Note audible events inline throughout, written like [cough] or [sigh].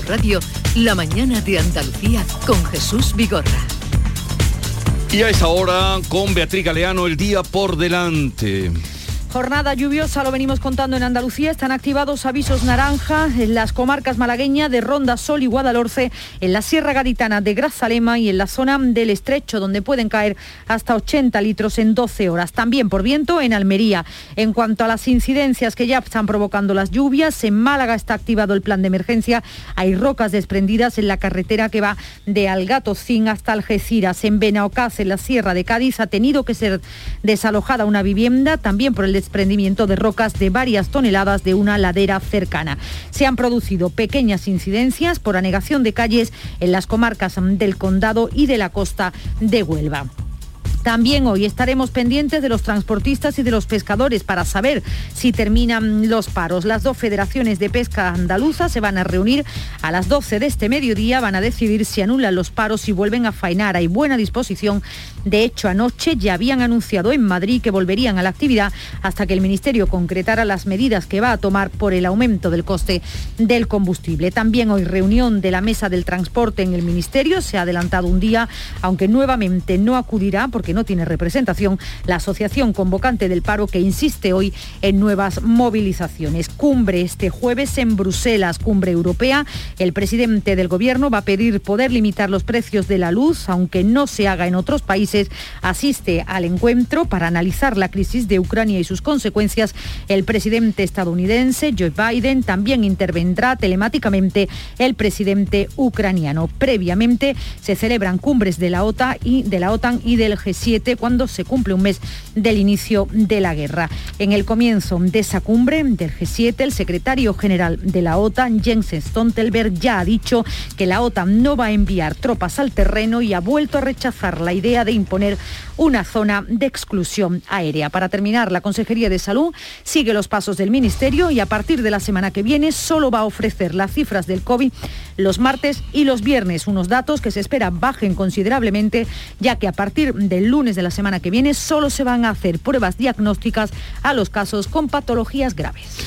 Radio, la mañana de Andalucía con Jesús Vigorra. Y a esa hora, con Beatriz Galeano, el día por delante. Jornada lluviosa, lo venimos contando en Andalucía. Están activados avisos naranja en las comarcas malagueñas de Ronda, Sol y Guadalhorce, en la Sierra Gaditana de Grazalema y en la zona del Estrecho, donde pueden caer hasta 80 litros en 12 horas. También por viento en Almería. En cuanto a las incidencias que ya están provocando las lluvias, en Málaga está activado el plan de emergencia. Hay rocas desprendidas en la carretera que va de Algatocín hasta Algeciras. En Benaocaz, en la Sierra de Cádiz, ha tenido que ser desalojada una vivienda, también por el desprendimiento de rocas de varias toneladas de una ladera cercana. Se han producido pequeñas incidencias por anegación de calles en las comarcas del Condado y de la costa de Huelva. También hoy estaremos pendientes de los transportistas y de los pescadores para saber si terminan los paros. Las dos federaciones de pesca andaluza se van a reunir a las 12 de este mediodía, van a decidir si anulan los paros y vuelven a faenar. Hay buena disposición. De hecho, anoche ya habían anunciado en Madrid que volverían a la actividad hasta que el Ministerio concretara las medidas que va a tomar por el aumento del coste del combustible. También hoy reunión de la mesa del transporte en el Ministerio. Se ha adelantado un día, aunque nuevamente no acudirá porque no tiene representación, la Asociación Convocante del Paro que insiste hoy en nuevas movilizaciones. Cumbre este jueves en Bruselas, cumbre europea. El presidente del Gobierno va a pedir poder limitar los precios de la luz, aunque no se haga en otros países. Asiste al encuentro para analizar la crisis de Ucrania y sus consecuencias. El presidente estadounidense, Joe Biden, también intervendrá telemáticamente el presidente ucraniano. Previamente se celebran cumbres de la OTAN y, de la OTAN y del G7 cuando se cumple un mes del inicio de la guerra. En el comienzo de esa cumbre del G7, el secretario general de la OTAN, Jens Stoltenberg, ya ha dicho que la OTAN no va a enviar tropas al terreno y ha vuelto a rechazar la idea de imponer una zona de exclusión aérea. Para terminar, la Consejería de Salud sigue los pasos del Ministerio y a partir de la semana que viene solo va a ofrecer las cifras del COVID los martes y los viernes, unos datos que se espera bajen considerablemente, ya que a partir del lunes de la semana que viene solo se van a hacer pruebas diagnósticas a los casos con patologías graves.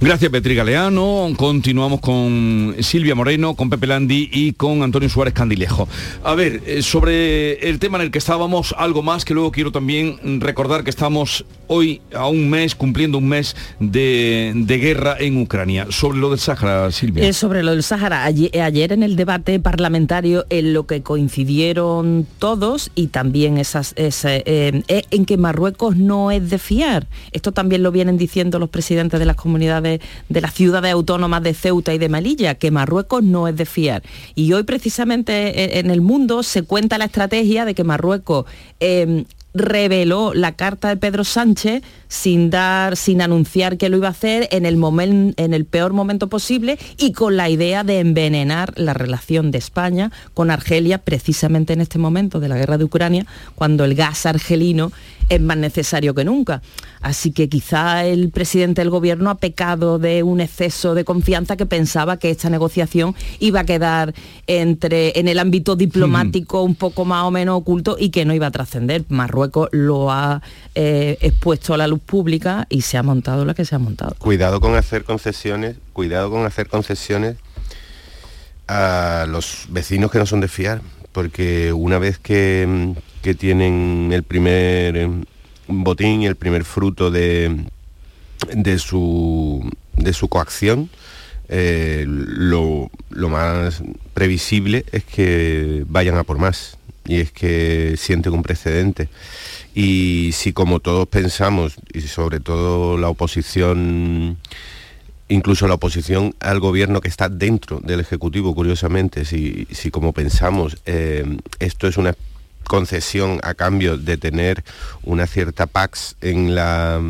Gracias, Petri Galeano. Continuamos con Silvia Moreno, con Pepe Landi y con Antonio Suárez Candilejo. A ver, eh, sobre el tema en el que estábamos, algo más que luego quiero también recordar que estamos hoy a un mes, cumpliendo un mes de, guerra en Ucrania. Sobre lo del Sáhara, Silvia. Eh, sobre lo del Sáhara, ayer, en el debate parlamentario en lo que coincidieron todos y también esas, eh, en que Marruecos no es de fiar. Esto también lo vienen diciendo los presidentes de las comunidades de las ciudades autónomas de Ceuta y de Melilla, que Marruecos no es de fiar. Y hoy precisamente en el mundo se cuenta la estrategia de que Marruecos reveló la carta de Pedro Sánchez sin dar, sin anunciar que lo iba a hacer en el, en el peor momento posible y con la idea de envenenar la relación de España con Argelia precisamente en este momento de la guerra de Ucrania, cuando el gas argelino es más necesario que nunca. Así que quizá el presidente del gobierno ha pecado de un exceso de confianza que pensaba que esta negociación iba a quedar entre, en el ámbito diplomático un poco más o menos oculto y que no iba a trascender. Marruecos lo ha eh, expuesto a la luz pública y se ha montado la que se ha montado. Cuidado con hacer concesiones, cuidado con hacer concesiones a los vecinos que no son de fiar, porque una vez que, que tienen el primer botín y el primer fruto de, de, su, de su coacción, eh, lo, más previsible es que vayan a por más y es que sienten un precedente. Y si como todos pensamos, y sobre todo la oposición, incluso la oposición al gobierno que está dentro del Ejecutivo, curiosamente, si, si como pensamos, eh, esto es una concesión a cambio de tener una cierta pax en la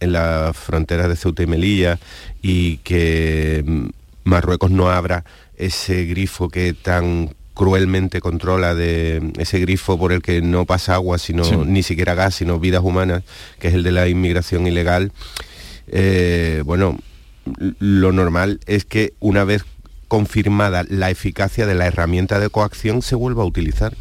en las fronteras de Ceuta y Melilla y que Marruecos no abra ese grifo que tan cruelmente controla de ese grifo por el que no pasa agua, sino ni siquiera gas, sino vidas humanas, que es el de la inmigración ilegal. Eh, bueno, lo normal es que una vez confirmada la eficacia de la herramienta de coacción se vuelva a utilizar.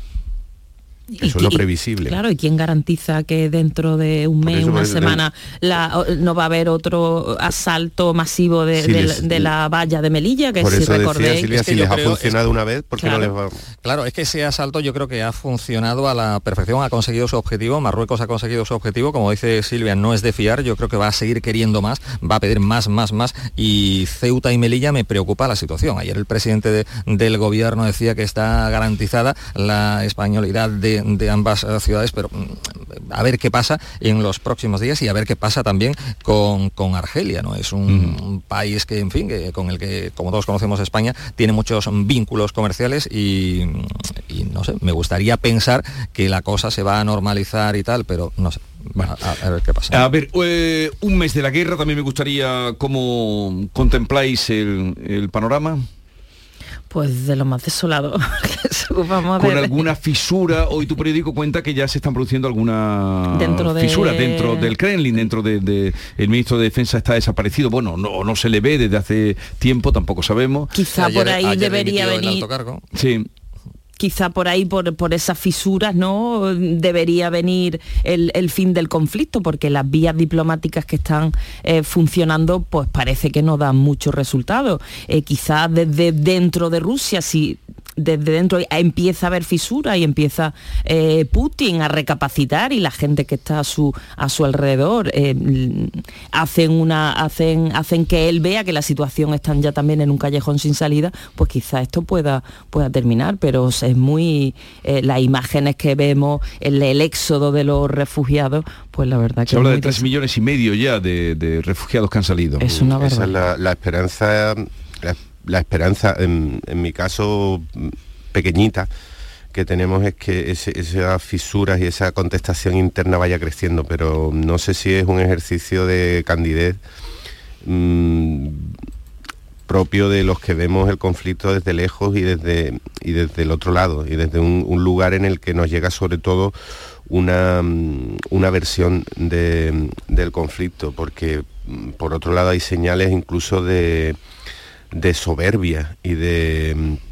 Eso es lo previsible. Claro, ¿y quién garantiza que dentro de un mes, una semana, la, no va a haber otro asalto masivo de, la valla de Melilla? Que por si eso recordéis... Decía, si les ha funcionado una vez, ¿por qué claro, no les va...? Claro, es que ese asalto yo creo que ha funcionado a la perfección, ha conseguido su objetivo, Marruecos ha conseguido su objetivo, como dice Silvia, no es de fiar, yo creo que va a seguir queriendo más, va a pedir más, más, más, y Ceuta y Melilla me preocupa la situación. Ayer el presidente del gobierno decía que está garantizada la españolidad de de, ambas eh, ciudades, pero mm, a ver qué pasa en los próximos días y a ver qué pasa también con, con Argelia, ¿no? Es un, país que, en fin, que, con el que, como todos conocemos España, tiene muchos vínculos comerciales y, no sé, me gustaría pensar que la cosa se va a normalizar y tal, pero no sé. a, ver qué pasa. A ver, eh, un mes de la guerra, también me gustaría cómo contempláis el, el panorama. Pues de lo más desolado. [laughs] Vamos Con alguna fisura, hoy tu periódico cuenta que ya se están produciendo alguna dentro fisura dentro del Kremlin, dentro del de, el ministro de Defensa está desaparecido. Bueno, no, no se le ve desde hace tiempo, tampoco sabemos. Quizá por ahí debería venir. Sí quizá por ahí, por, por esas fisuras, ¿no? Debería venir el, fin del conflicto, porque las vías diplomáticas que están eh, funcionando, pues parece que no dan mucho resultado. Eh, quizá desde dentro de Rusia, si desde dentro empieza a haber fisura y empieza eh, Putin a recapacitar y la gente que está a su, a su alrededor eh, hacen, una, hacen, hacen que él vea que la situación está ya también en un callejón sin salida, pues quizá esto pueda, pueda terminar, pero es muy eh, las imágenes que vemos, el, el, éxodo de los refugiados, pues la verdad que... Se habla de tres millones y medio ya de, refugiados que han salido. Es una Esa es la, esperanza la esperanza, en, mi caso pequeñita, que tenemos es que esas fisuras y esa contestación interna vaya creciendo, pero no sé si es un ejercicio de candidez mm, propio de los que vemos el conflicto desde lejos y desde, y desde el otro lado, y desde un, lugar en el que nos llega sobre todo una, mm, una versión del conflicto, porque mm, por otro lado hay señales incluso de de soberbia y de mm,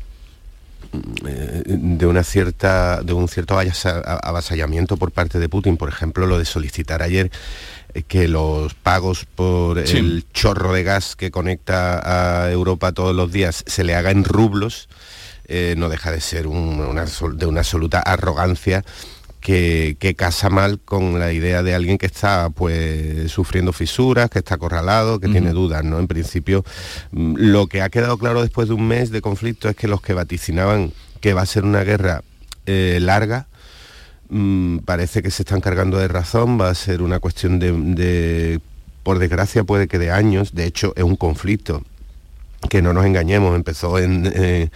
de una cierta de un cierto avasallamiento por parte de Putin. Por ejemplo lo de solicitar ayer eh, que los pagos por el chorro de gas que conecta a Europa todos los días se le haga en rublos eh, no deja de ser una, de una absoluta arrogancia que, casa mal con la idea de alguien que está pues sufriendo fisuras, que está acorralado, que tiene dudas, ¿no? En principio, mm, lo que ha quedado claro después de un mes de conflicto es que los que vaticinaban que va a ser una guerra eh, larga, mm, parece que se están cargando de razón, va a ser una cuestión de, por desgracia puede que de años, de hecho es un conflicto que no nos engañemos, empezó en, eh,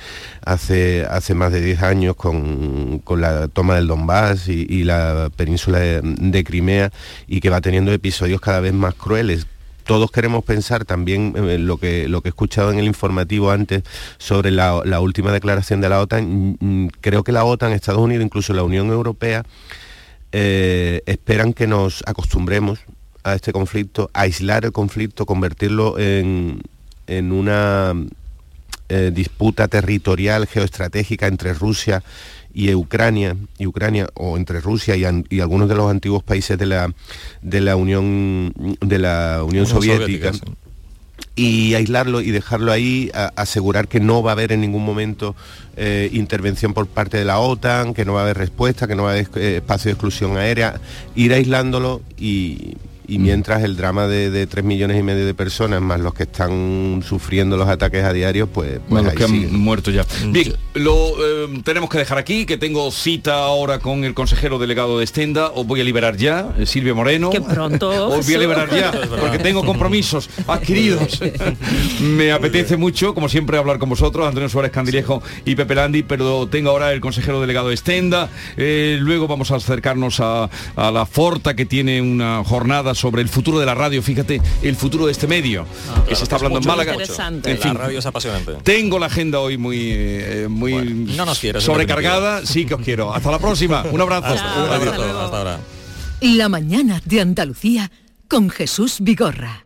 hace, hace más de 10 años con, la toma del Donbass y, la península de, Crimea y que va teniendo episodios cada vez más crueles. Todos queremos pensar también eh, lo, que, lo que he escuchado en el informativo antes sobre la, última declaración de la OTAN. Mm, mm, creo que la OTAN, Estados Unidos, incluso la Unión Europea, eh, esperan que nos acostumbremos a este conflicto, aislar el conflicto, convertirlo en, en una eh, disputa territorial geoestratégica entre Rusia y Ucrania, y Ucrania o entre Rusia y, algunos de los antiguos países de la, de la Unión, de la Unión, Soviética. y aislarlo y dejarlo ahí, asegurar que no va a haber en ningún momento eh, intervención por parte de la OTAN, que no va a haber respuesta, que no va a haber eh, espacio de exclusión aérea, ir aislándolo y, y mientras el drama de, de 3 millones y medio de personas, más los que están sufriendo los ataques a diario, pues... pues los que han muerto ya. Bien, lo eh, tenemos que dejar aquí, que tengo cita ahora con el consejero delegado de Estenda, os voy a liberar ya, eh, Silvia Moreno. Que pronto. [laughs] os voy a liberar ya, [laughs] porque tengo compromisos adquiridos. [laughs] Me apetece mucho, como siempre, hablar con vosotros, Antonio Suárez Candilejo y Pepe Landi, pero tengo ahora el consejero delegado de Estenda. Eh, luego vamos a acercarnos a, a la Forta, que tiene una jornada sobre el futuro de la radio, fíjate, el futuro de este medio, ah, que se está hablando en Málaga. En fin, la radio es apasionante. Tengo la agenda hoy muy, eh, muy no nos sobrecargada, sí que os quiero. Hasta la próxima, un abrazo. hasta ahora. La mañana de Andalucía con Jesús Vigorra.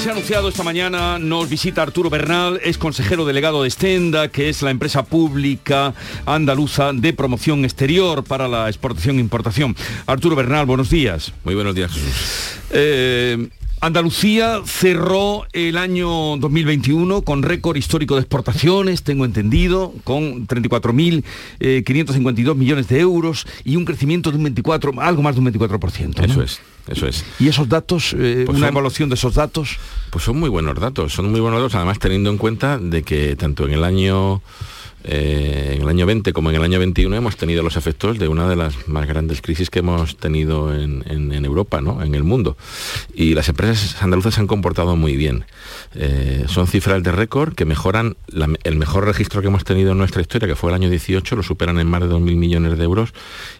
Les he anunciado esta mañana, nos visita Arturo Bernal, es consejero delegado de Stenda, que es la empresa pública andaluza de promoción exterior para la exportación e importación. Arturo Bernal, buenos días. Muy buenos días, Jesús. Eh, Andalucía cerró el año 2021 con récord histórico de exportaciones, tengo entendido, con 34.552 millones de euros y un crecimiento de un 24, algo más de un 24%. ¿no? Eso es, eso es. ¿Y esos datos, eh, Pues una son- evaluación de esos datos? Pues son muy buenos datos, son muy buenos datos, además teniendo en cuenta de que tanto en el año eh, en el año 20 como en el año 21 hemos tenido los efectos de una de las más grandes crisis que hemos tenido en, en- en Europa, ¿no? en el mundo. Y las empresas andaluzas se han comportado muy bien. Eh, son cifras de récord que mejoran la- el mejor registro que hemos tenido en nuestra historia, que fue el año 18, lo superan en más de 2.000 millones de euros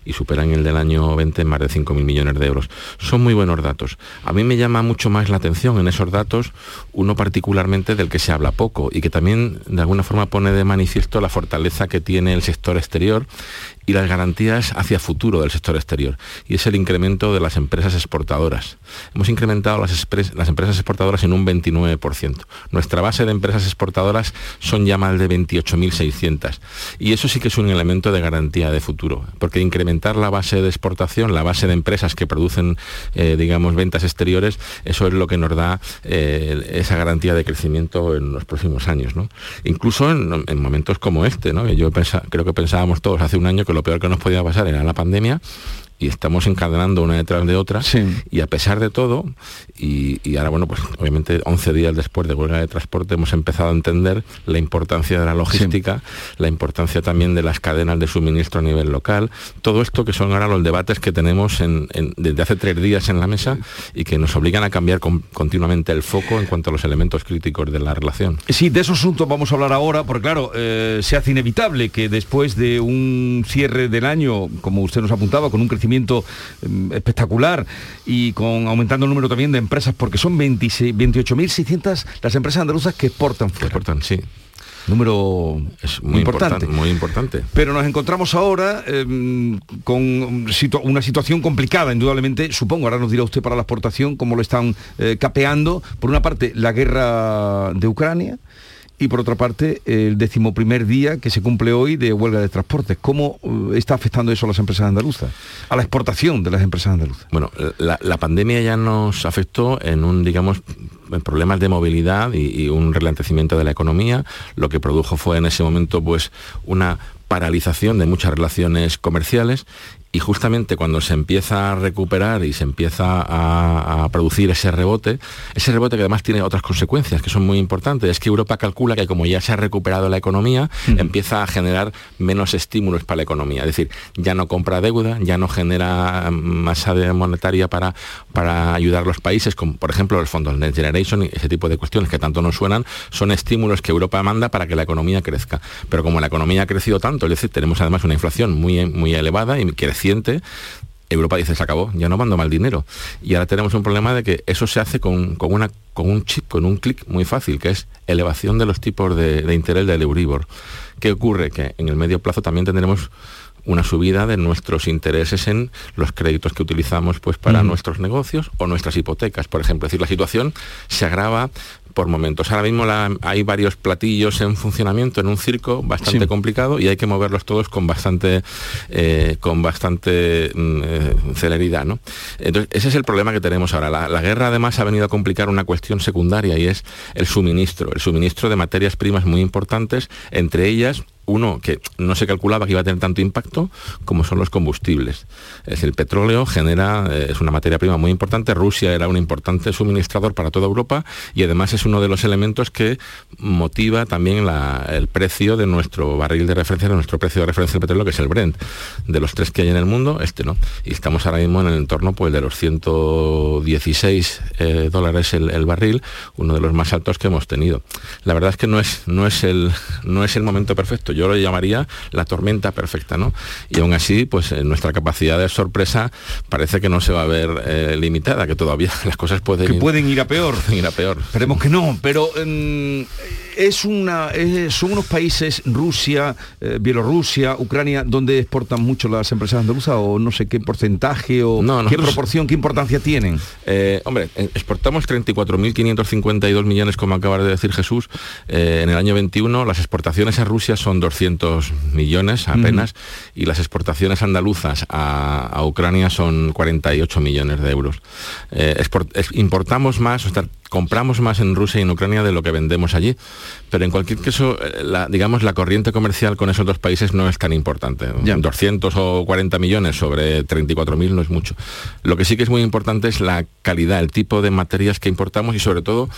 y superan el del año 20 en más de 5.000 millones de euros. Son muy buenos datos. A mí me llama mucho más la atención en esos datos, uno particularmente del que se habla poco y que también de alguna forma pone de manifiesto la fortaleza que tiene el sector exterior y las garantías hacia futuro del sector exterior. Y es el incremento de las empresas exportadoras. Hemos incrementado las, las empresas exportadoras en un 29%. Nuestra base de empresas exportadoras son ya más de 28.600. Y eso sí que es un elemento de garantía de futuro, porque incrementar la base de exportación, la base de empresas que producen, eh, digamos, ventas exteriores, eso es lo que nos da eh, esa garantía de crecimiento en los próximos años. ¿no? Incluso en, en momentos como este, ¿no? yo creo que pensábamos todos hace un año que lo peor que nos podía pasar era la pandemia, y estamos encadenando una detrás de otra y a pesar de todo y, y ahora bueno pues obviamente 11 días después de huelga de transporte hemos empezado a entender la importancia de la logística la importancia también de las cadenas de suministro a nivel local todo esto que son ahora los debates que tenemos en- en- desde hace tres días en la mesa y que nos obligan a cambiar con- continuamente el foco en cuanto a los elementos críticos de la relación. Sí, de esos asuntos vamos a hablar ahora, porque claro, eh, se hace inevitable que después de un cierre del año, como usted nos apuntaba, con un crecimiento mm, espectacular y con aumentando el número también de empresas, porque son 26 28.600 las empresas andaluzas que exportan fuera. Exportan, sí. Número es muy importante, muy importante. Pero nos encontramos ahora eh, con situ- una situación complicada, indudablemente, supongo, ahora nos dirá usted para la exportación, cómo lo están eh, capeando. Por una parte, la guerra de Ucrania y por otra parte, el decimoprimer día que se cumple hoy de huelga de transportes. ¿Cómo eh, está afectando eso a las empresas andaluzas? A la exportación de las empresas andaluzas. Bueno, la, pandemia ya nos afectó en un, digamos, en problemas de movilidad y, un ralentecimiento de la economía. Lo que produjo fue en ese momento, pues, una paralización de muchas relaciones comerciales y justamente cuando se empieza a recuperar y se empieza a, a producir ese rebote, ese rebote que además tiene otras consecuencias que son muy importantes, es que Europa calcula que como ya se ha recuperado la economía, empieza a generar menos estímulos para la economía, es decir, ya no compra deuda, ya no genera masa monetaria para, para ayudar a los países, como por ejemplo los fondos Next Generation y ese tipo de cuestiones que tanto nos suenan, son estímulos que Europa manda para que la economía crezca. Pero como la economía ha crecido tanto, es decir, tenemos además una inflación muy, muy elevada y Europa dice, se acabó, ya no mando mal dinero. Y ahora tenemos un problema de que eso se hace con, con una, con un chip, con un clic muy fácil, que es elevación de los tipos de, de interés del Euribor. ¿Qué ocurre? Que en el medio plazo también tendremos una subida de nuestros intereses en los créditos que utilizamos pues para nuestros negocios o nuestras hipotecas, por ejemplo. Es decir, la situación se agrava por momentos. Ahora mismo hay varios platillos en funcionamiento en un circo bastante complicado y hay que moverlos todos con bastante, eh, con bastante mm, eh, celeridad. ¿no? Entonces, ese es el problema que tenemos ahora. La, la guerra además ha venido a complicar una cuestión secundaria y es el suministro, el suministro de materias primas muy importantes, entre ellas uno que no se calculaba que iba a tener tanto impacto como son los combustibles. Es el petróleo genera, eh, es una materia prima muy importante, Rusia era un importante suministrador para toda Europa y además es uno de los elementos que motiva también el precio de nuestro barril de referencia, de nuestro precio de referencia del petróleo, que es el Brent. De los tres que hay en el mundo, este no. Y estamos ahora mismo en el entorno pues, de los 116 eh, dólares el, barril, uno de los más altos que hemos tenido. La verdad es que no es, no es, el, no es el momento perfecto lo llamaría la tormenta perfecta, ¿no? Y aún así, pues eh, nuestra capacidad de sorpresa parece que no se va a ver eh, limitada, que todavía [laughs] las cosas pueden que ir, pueden ir a peor. [laughs] ir a peor. Esperemos que no, pero em, es una, son unos países, Rusia, eh, Bielorrusia, Ucrania, donde exportan mucho las empresas andaluzas o no sé qué porcentaje o qué proporción, qué importancia tienen. hombre, exportamos 34.552 millones, como acaba de decir Jesús, en el año 21. Las exportaciones a Rusia son 200 millones apenas y las exportaciones andaluzas a, Ucrania son 48 millones de euros. Eh, importamos más, o compramos más en Rusia y en Ucrania de lo que vendemos allí, pero en cualquier caso, eh, la, digamos, la corriente comercial con esos dos países no es tan importante. 200 o 40 millones sobre 34.000 no es mucho. Lo que sí que es muy importante es la calidad, el tipo de materias que importamos y sobre todo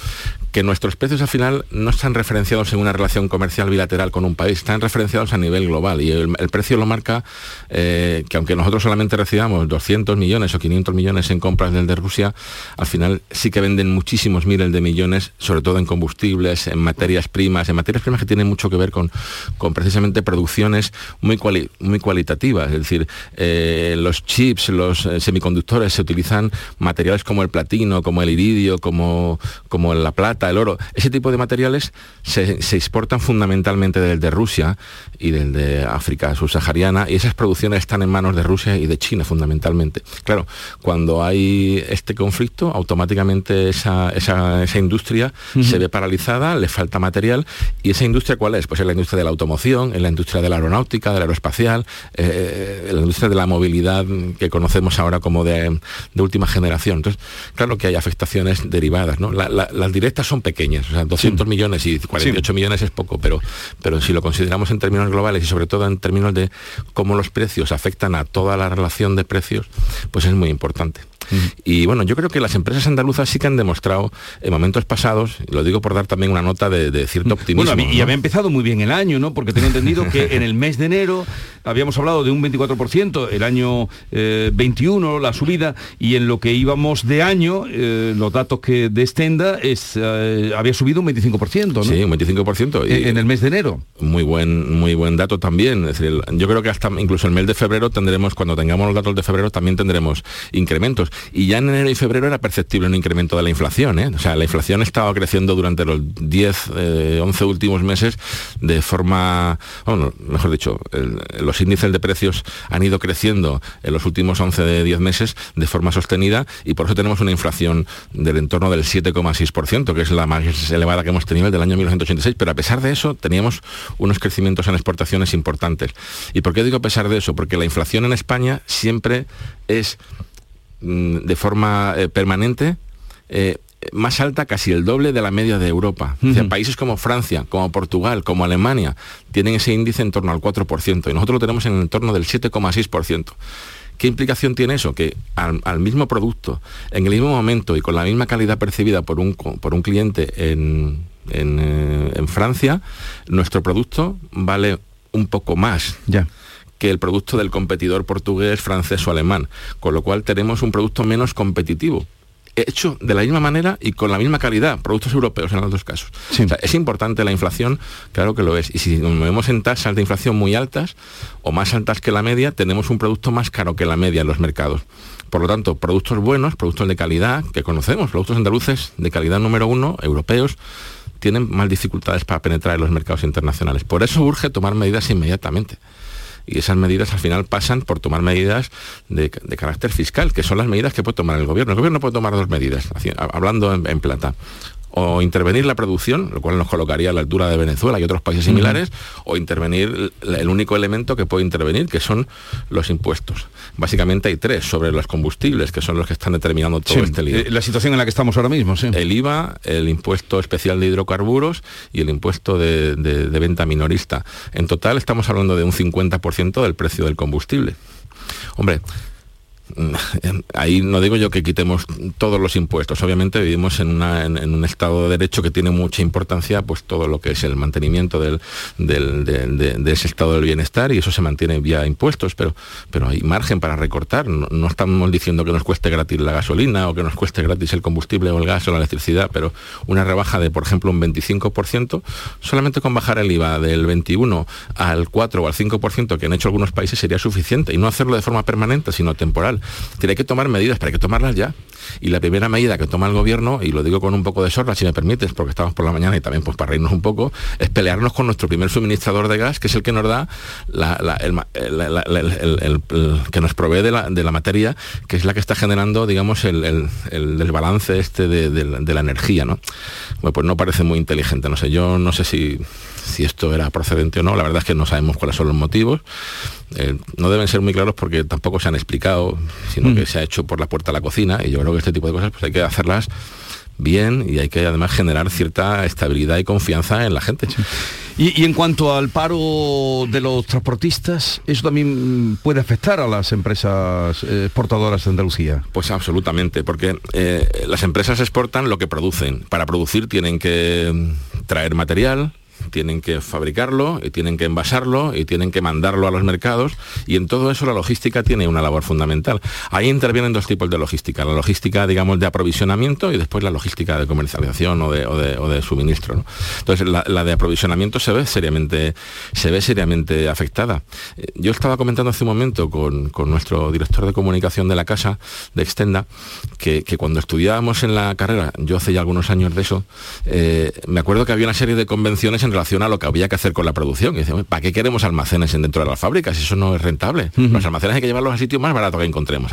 que nuestros precios al final no están referenciados en una relación comercial bilateral con un país, están referenciados a nivel global y el, precio lo marca eh, que aunque nosotros solamente recibamos 200 millones o 500 millones en compras del de Rusia, al final sí que venden muchísimos miles de millones, sobre todo en combustibles, en materias primas, en materias primas que tienen mucho que ver con, con precisamente producciones muy, muy cualitativas. Es decir, eh, los chips, los eh, semiconductores se utilizan materiales como el platino, como el iridio, como, como la plata, el oro. Ese tipo de materiales se, exportan fundamentalmente desde Rusia y desde África subsahariana y esas producciones están en manos de Rusia y de China fundamentalmente. Claro, cuando hay este conflicto, automáticamente esa esa, industria se ve paralizada, le falta material. ¿Y esa industria cuál es? Pues es la industria de la automoción, es la industria de la aeronáutica, de la aeroespacial, eh, la industria de la movilidad que conocemos ahora como de, última generación. Entonces, claro que hay afectaciones derivadas. ¿no? las directas son pequeñas, o sea, 200 millones y 48 millones es poco, pero, pero si lo consideramos en términos globales y sobre todo en términos de cómo los precios afectan a toda la relación de precios, pues es muy importante. Y bueno, yo creo que las empresas andaluzas sí que han demostrado en momentos pasados, lo digo por dar también una nota de, cierto optimismo. Bueno, y había empezado muy bien el año, ¿no? Porque tengo entendido que [laughs] en el mes de enero habíamos hablado de un 24%, el año 21 eh, la subida, y en lo que íbamos de año, eh, los datos que de es, eh, había subido un 25%, ¿no? Sí, un 25%. Y en el mes de enero. Muy buen, muy buen dato también. Es decir, yo creo que hasta incluso el mes de febrero tendremos, cuando tengamos los datos de febrero, también tendremos incrementos y ya en enero y febrero era perceptible un incremento de la inflación. ¿eh? O sea, la inflación estaba creciendo durante los 10, 11 eh, últimos meses de forma, bueno, mejor dicho, los índices de precios han ido creciendo en los últimos 11 de 10 meses de forma sostenida y por eso tenemos una inflación del entorno del 7,6%, que es la más elevada que hemos tenido el del año 1986, pero a pesar de eso teníamos unos crecimientos en exportaciones importantes. ¿Y por qué digo a pesar de eso? Porque la inflación en España siempre es Mm, de forma eh, permanente eh, más alta, casi el doble de la media de Europa. países como Francia, como Portugal, como Alemania, tienen ese índice en torno al 4% y nosotros lo tenemos en el entorno del 7,6%. ¿Qué implicación tiene eso? Que al, mismo producto, en el mismo momento y con la misma calidad percibida por un, por un cliente en, en, eh, en Francia, nuestro producto vale un poco más. Ya que el producto del competidor portugués, francés o alemán, con lo cual tenemos un producto menos competitivo hecho de la misma manera y con la misma calidad, productos europeos en los dos casos. es importante la inflación, claro que lo es. Y si nos movemos en tasas de inflación muy altas o más altas que la media, tenemos un producto más caro que la media en los mercados. Por lo tanto, productos buenos, productos de calidad que conocemos, productos andaluces de calidad número uno, europeos, tienen más dificultades para penetrar en los mercados internacionales. Por eso urge tomar medidas inmediatamente y esas medidas al final pasan por tomar medidas de, carácter fiscal, que son las medidas que puede tomar el gobierno. El gobierno puede tomar dos medidas, hablando en, plata. O intervenir la producción, lo cual nos colocaría a la altura de Venezuela y otros países similares, o intervenir el único elemento que puede intervenir, que son los impuestos. Básicamente hay tres sobre los combustibles, que son los que están determinando todo este lío. Eh, la situación en la que estamos ahora mismo, sí. El IVA, el impuesto especial de hidrocarburos y el impuesto de, de venta minorista. En total estamos hablando de un 50% del precio del combustible. Hombre, ahí no digo yo que quitemos todos los impuestos. Obviamente vivimos en, un estado de derecho que tiene mucha importancia, pues todo lo que es el mantenimiento del, de, ese estado del bienestar y eso se mantiene vía impuestos, pero, pero hay margen para recortar. No, estamos diciendo que nos cueste gratis la gasolina o que nos cueste gratis el combustible o el gas o la electricidad, pero una rebaja de, por ejemplo, un 25%, solamente con bajar el IVA del 21 al 4 o al 5% que han hecho algunos países sería suficiente y no hacerlo de forma permanente, sino temporal tiene que tomar medidas, pero hay que tomarlas ya. Y la primera medida que toma el gobierno, y lo digo con un poco de sorra, si me permites, porque estamos por la mañana y también pues para reírnos un poco, es pelearnos con nuestro primer suministrador de gas, que es el que nos da el, que nos provee de la, materia, que es la que está generando, digamos, el, balance este de, la energía, ¿no? Bueno, pues no parece muy inteligente, no sé, yo no sé si, si esto era procedente o no, la verdad es que no sabemos cuáles son los motivos. Eh, no deben ser muy claros porque tampoco se han explicado, sino mm. que se ha hecho por la puerta a la cocina y yo creo que este tipo de cosas pues hay que hacerlas bien y hay que además generar cierta estabilidad y confianza en la gente. Y, en cuanto al paro de los transportistas, ¿eso también puede afectar a las empresas eh, exportadoras de Andalucía? Pues absolutamente, porque eh, las empresas exportan lo que producen. Para producir tienen que traer material, tienen que fabricarlo, y tienen que envasarlo y tienen que mandarlo a los mercados y en todo eso la logística tiene una labor fundamental. Ahí intervienen dos tipos de logística, la logística digamos de aprovisionamiento y después la logística de comercialización o de, suministro. Entonces la, de aprovisionamiento se ve seriamente, se ve seriamente afectada. Eh, yo estaba comentando hace un momento con, nuestro director de comunicación de la casa, de Extenda, que, cuando estudiábamos en la carrera, yo hace ya algunos años de eso, eh, me acuerdo que había una serie de convenciones en relación a lo que había que hacer con la producción. Y dice, ¿para qué queremos almacenes dentro de las fábricas? Eso no es rentable. Los almacenes hay que llevarlos al sitio más barato que encontremos,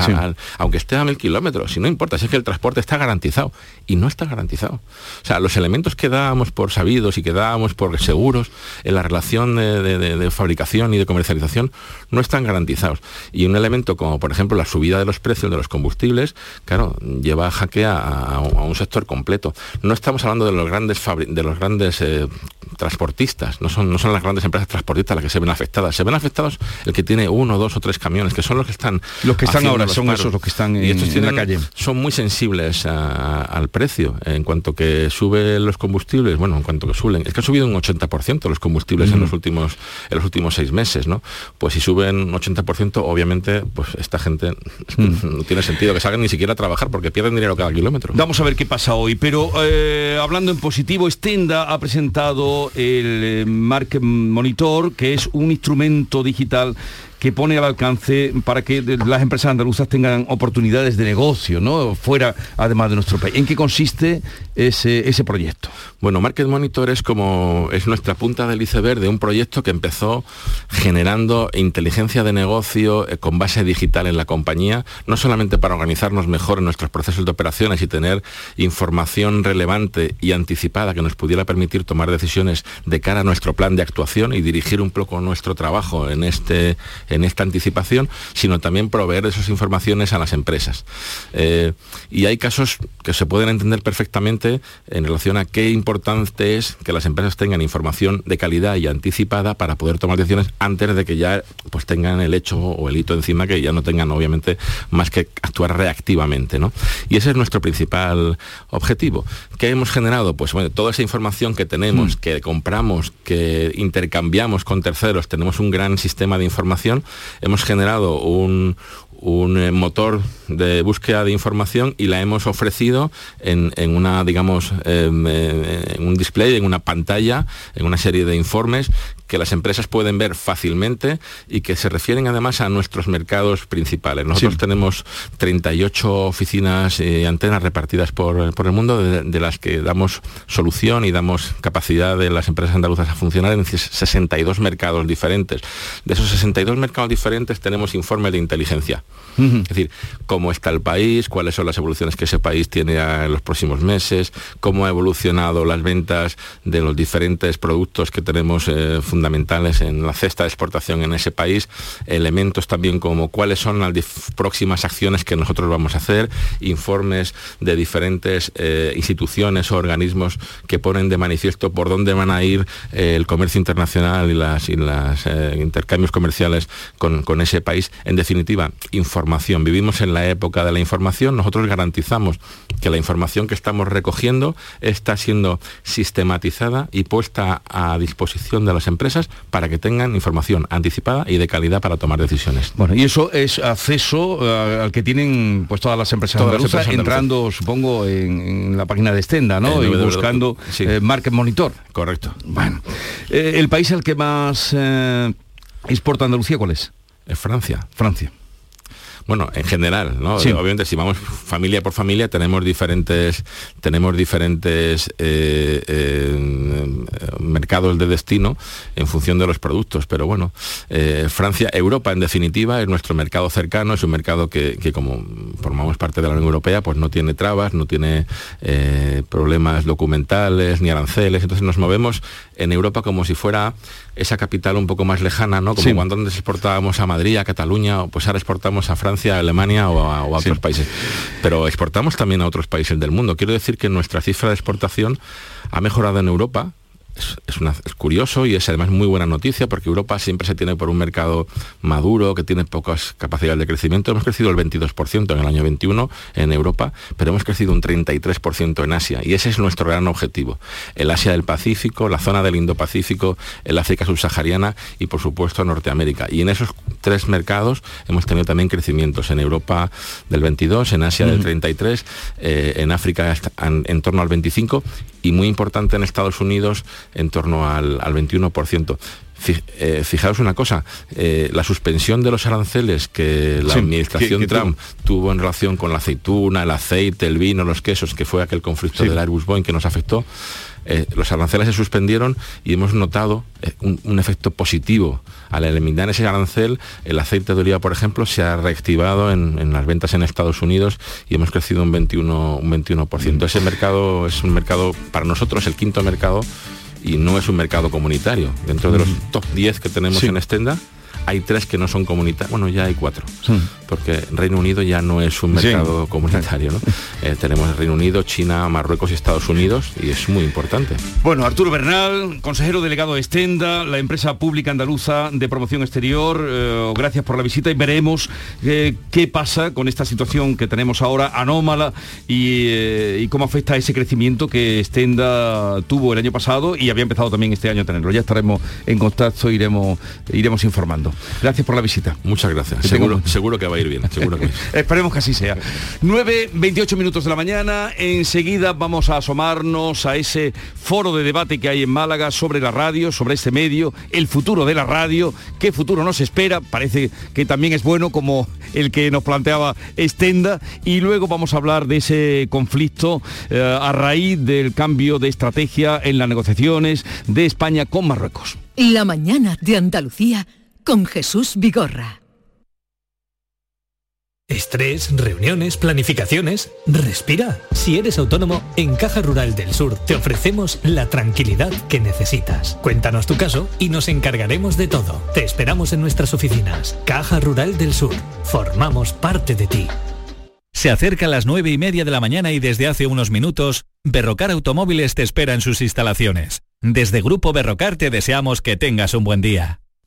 aunque esté a mil kilómetros. Si no importa, si es que el transporte está garantizado. Y no está garantizado. O sea, los elementos que dábamos por sabidos y que dábamos por seguros en la relación de, fabricación y de comercialización no están garantizados. Y un elemento como, por ejemplo, la subida de los precios de los combustibles, claro, lleva a jaque a, un sector completo. No estamos hablando de los grandes, de los grandes eh, transportistas, no son, no son las grandes empresas transportistas las que se ven afectadas, se ven afectados el que tiene uno, dos o tres camiones, que son los que están... Los que están ahora, son esos los que están en, y estos en la calle. Son muy sensibles al precio, en cuanto que suben los combustibles, bueno, en cuanto que suben, es que ha subido un 80% los combustibles en, los últimos, en los últimos seis meses, ¿no? Pues si suben un 80%, obviamente, pues esta gente mm. no tiene sentido que salgan ni siquiera a trabajar porque pierden dinero cada kilómetro. Vamos a ver qué pasa hoy, pero eh, hablando en positivo, Estenda ha presentado el eh, Market Monitor, que es un instrumento digital que pone al alcance para que las empresas andaluzas tengan oportunidades de negocio, ¿no? Fuera, además de nuestro país. ¿En qué consiste ese, ese proyecto? Bueno, Market Monitor es como es nuestra punta del iceberg de un proyecto que empezó generando inteligencia de negocio eh, con base digital en la compañía, no solamente para organizarnos mejor en nuestros procesos de operaciones y tener información relevante y anticipada que nos pudiera permitir tomar decisiones de cara a nuestro plan de actuación y dirigir un poco nuestro trabajo en este en esta anticipación, sino también proveer esas informaciones a las empresas. Eh, y hay casos que se pueden entender perfectamente en relación a qué importante es que las empresas tengan información de calidad y anticipada para poder tomar decisiones antes de que ya pues, tengan el hecho o el hito encima, que ya no tengan obviamente más que actuar reactivamente. ¿no? Y ese es nuestro principal objetivo. ¿Qué hemos generado? Pues bueno, toda esa información que tenemos, mm. que compramos, que intercambiamos con terceros, tenemos un gran sistema de información hemos generado un, eh, motor de búsqueda de información y la hemos ofrecido en, una, digamos, em, eh, en un display, en una pantalla, en una serie de informes que las empresas pueden ver fácilmente y que se refieren además a nuestros mercados principales. Nosotros tenemos 38 oficinas y antenas repartidas por, el mundo, de, las que damos solución y damos capacidad de las empresas andaluzas a funcionar en 62 mercados diferentes. De esos 62 mercados diferentes tenemos informes de inteligencia. Es decir, cómo está el país, cuáles son las evoluciones que ese país tiene en los próximos meses, cómo ha evolucionado las ventas de los diferentes productos que tenemos eh, fundamentales en la cesta de exportación en ese país, elementos también como cuáles son las próximas acciones que nosotros vamos a hacer, informes de diferentes eh, instituciones o organismos que ponen de manifiesto por dónde van a ir eh, el comercio internacional y los las, intercambios comerciales con ese país. En definitiva, información. Vivimos en la época de la información, nosotros garantizamos que la información que estamos recogiendo está siendo sistematizada y puesta a disposición de las empresas para que tengan información anticipada y de calidad para tomar decisiones. Bueno, y eso es acceso eh, al que tienen pues todas las empresas andaluzas, entrando, supongo, en, la página de Stenda, ¿no? y buscando eh, Market Monitor. Correcto. Bueno, eh, el país al que más exporta Andalucía, ¿cuál es? Es Francia. Francia. Bueno, en general, ¿no? Obviamente, si vamos familia por familia, tenemos diferentes, tenemos diferentes eh, eh, mercados de destino en función de los productos. Pero bueno, eh, Francia, Europa, en definitiva, es nuestro mercado cercano, es un mercado que, como formamos parte de la Unión Europea, pues no tiene trabas, no tiene problemas documentales ni aranceles. Entonces nos movemos en Europa como si fuera esa capital un poco más lejana, ¿no? Como cuando antes exportábamos a Madrid, a Cataluña, pues ahora exportamos a Francia, a Alemania o a, otros países. Pero exportamos también a otros países del mundo. Quiero decir que nuestra cifra de exportación ha mejorado en Europa, es, curioso y es además muy buena noticia porque Europa siempre se tiene por un mercado maduro, que tiene pocas capacidades de crecimiento. Hemos crecido el 22% en el año 21 en Europa, pero hemos crecido un 33% en Asia y ese es nuestro gran objetivo. El Asia del Pacífico, la zona del Indo-Pacífico, el África subsahariana y por supuesto Norteamérica. Y en esos tres mercados hemos tenido también crecimientos en Europa del 22, en Asia del 33, eh, en África en torno al 25 y muy importante en Estados Unidos en torno al, 21%. Eh, fijaos una cosa, eh, la suspensión de los aranceles que la administración Trump tuvo en relación con la aceituna, el aceite, el vino, los quesos, que fue aquel conflicto del Airbus Boeing que nos afectó, eh, los aranceles se suspendieron y hemos notado un, efecto positivo. Al eliminar ese arancel, el aceite de oliva, por ejemplo, se ha reactivado en, las ventas en Estados Unidos y hemos crecido un 21%. Un 21%. Ese mercado es un mercado, para nosotros, el quinto mercado y no es un mercado comunitario. Dentro de los top 10 que tenemos en Estenda, hay tres que no son comunitarios, bueno, ya hay cuatro, porque Reino Unido ya no es un mercado comunitario, ¿no? [laughs] Eh, tenemos Reino Unido, China, Marruecos y Estados Unidos y es muy importante. Bueno, Arturo Bernal, consejero delegado de Estenda, la empresa pública andaluza de promoción exterior, eh, gracias por la visita y veremos eh, qué pasa con esta situación que tenemos ahora anómala y, y, cómo afecta ese crecimiento que Estenda tuvo el año pasado y había empezado también este año a tenerlo. Ya estaremos en contacto, iremos, iremos informando. Gracias por la visita. Muchas gracias. Seguro, seguro que va a ir bien. [laughs] Esperemos que así sea. 9, 28 minutos de la mañana. Enseguida vamos a asomarnos a ese foro de debate que hay en Málaga sobre la radio, sobre este medio, el futuro de la radio, qué futuro nos espera. Parece que también es bueno como el que nos planteaba Estenda. Y luego vamos a hablar de ese conflicto eh, a raíz del cambio de estrategia en las negociaciones de España con Marruecos. La mañana de Andalucía con Jesús Vigorra. Estrés, reuniones, planificaciones. Respira. Si eres autónomo, en Caja Rural del Sur te ofrecemos la tranquilidad que necesitas. Cuéntanos tu caso y nos encargaremos de todo. Te esperamos en nuestras oficinas. Caja Rural del Sur. Formamos parte de ti. Se acerca a las nueve y media de la mañana y desde hace unos minutos, Berrocar Automóviles te espera en sus instalaciones. Desde Grupo Berrocar te deseamos que tengas un buen día.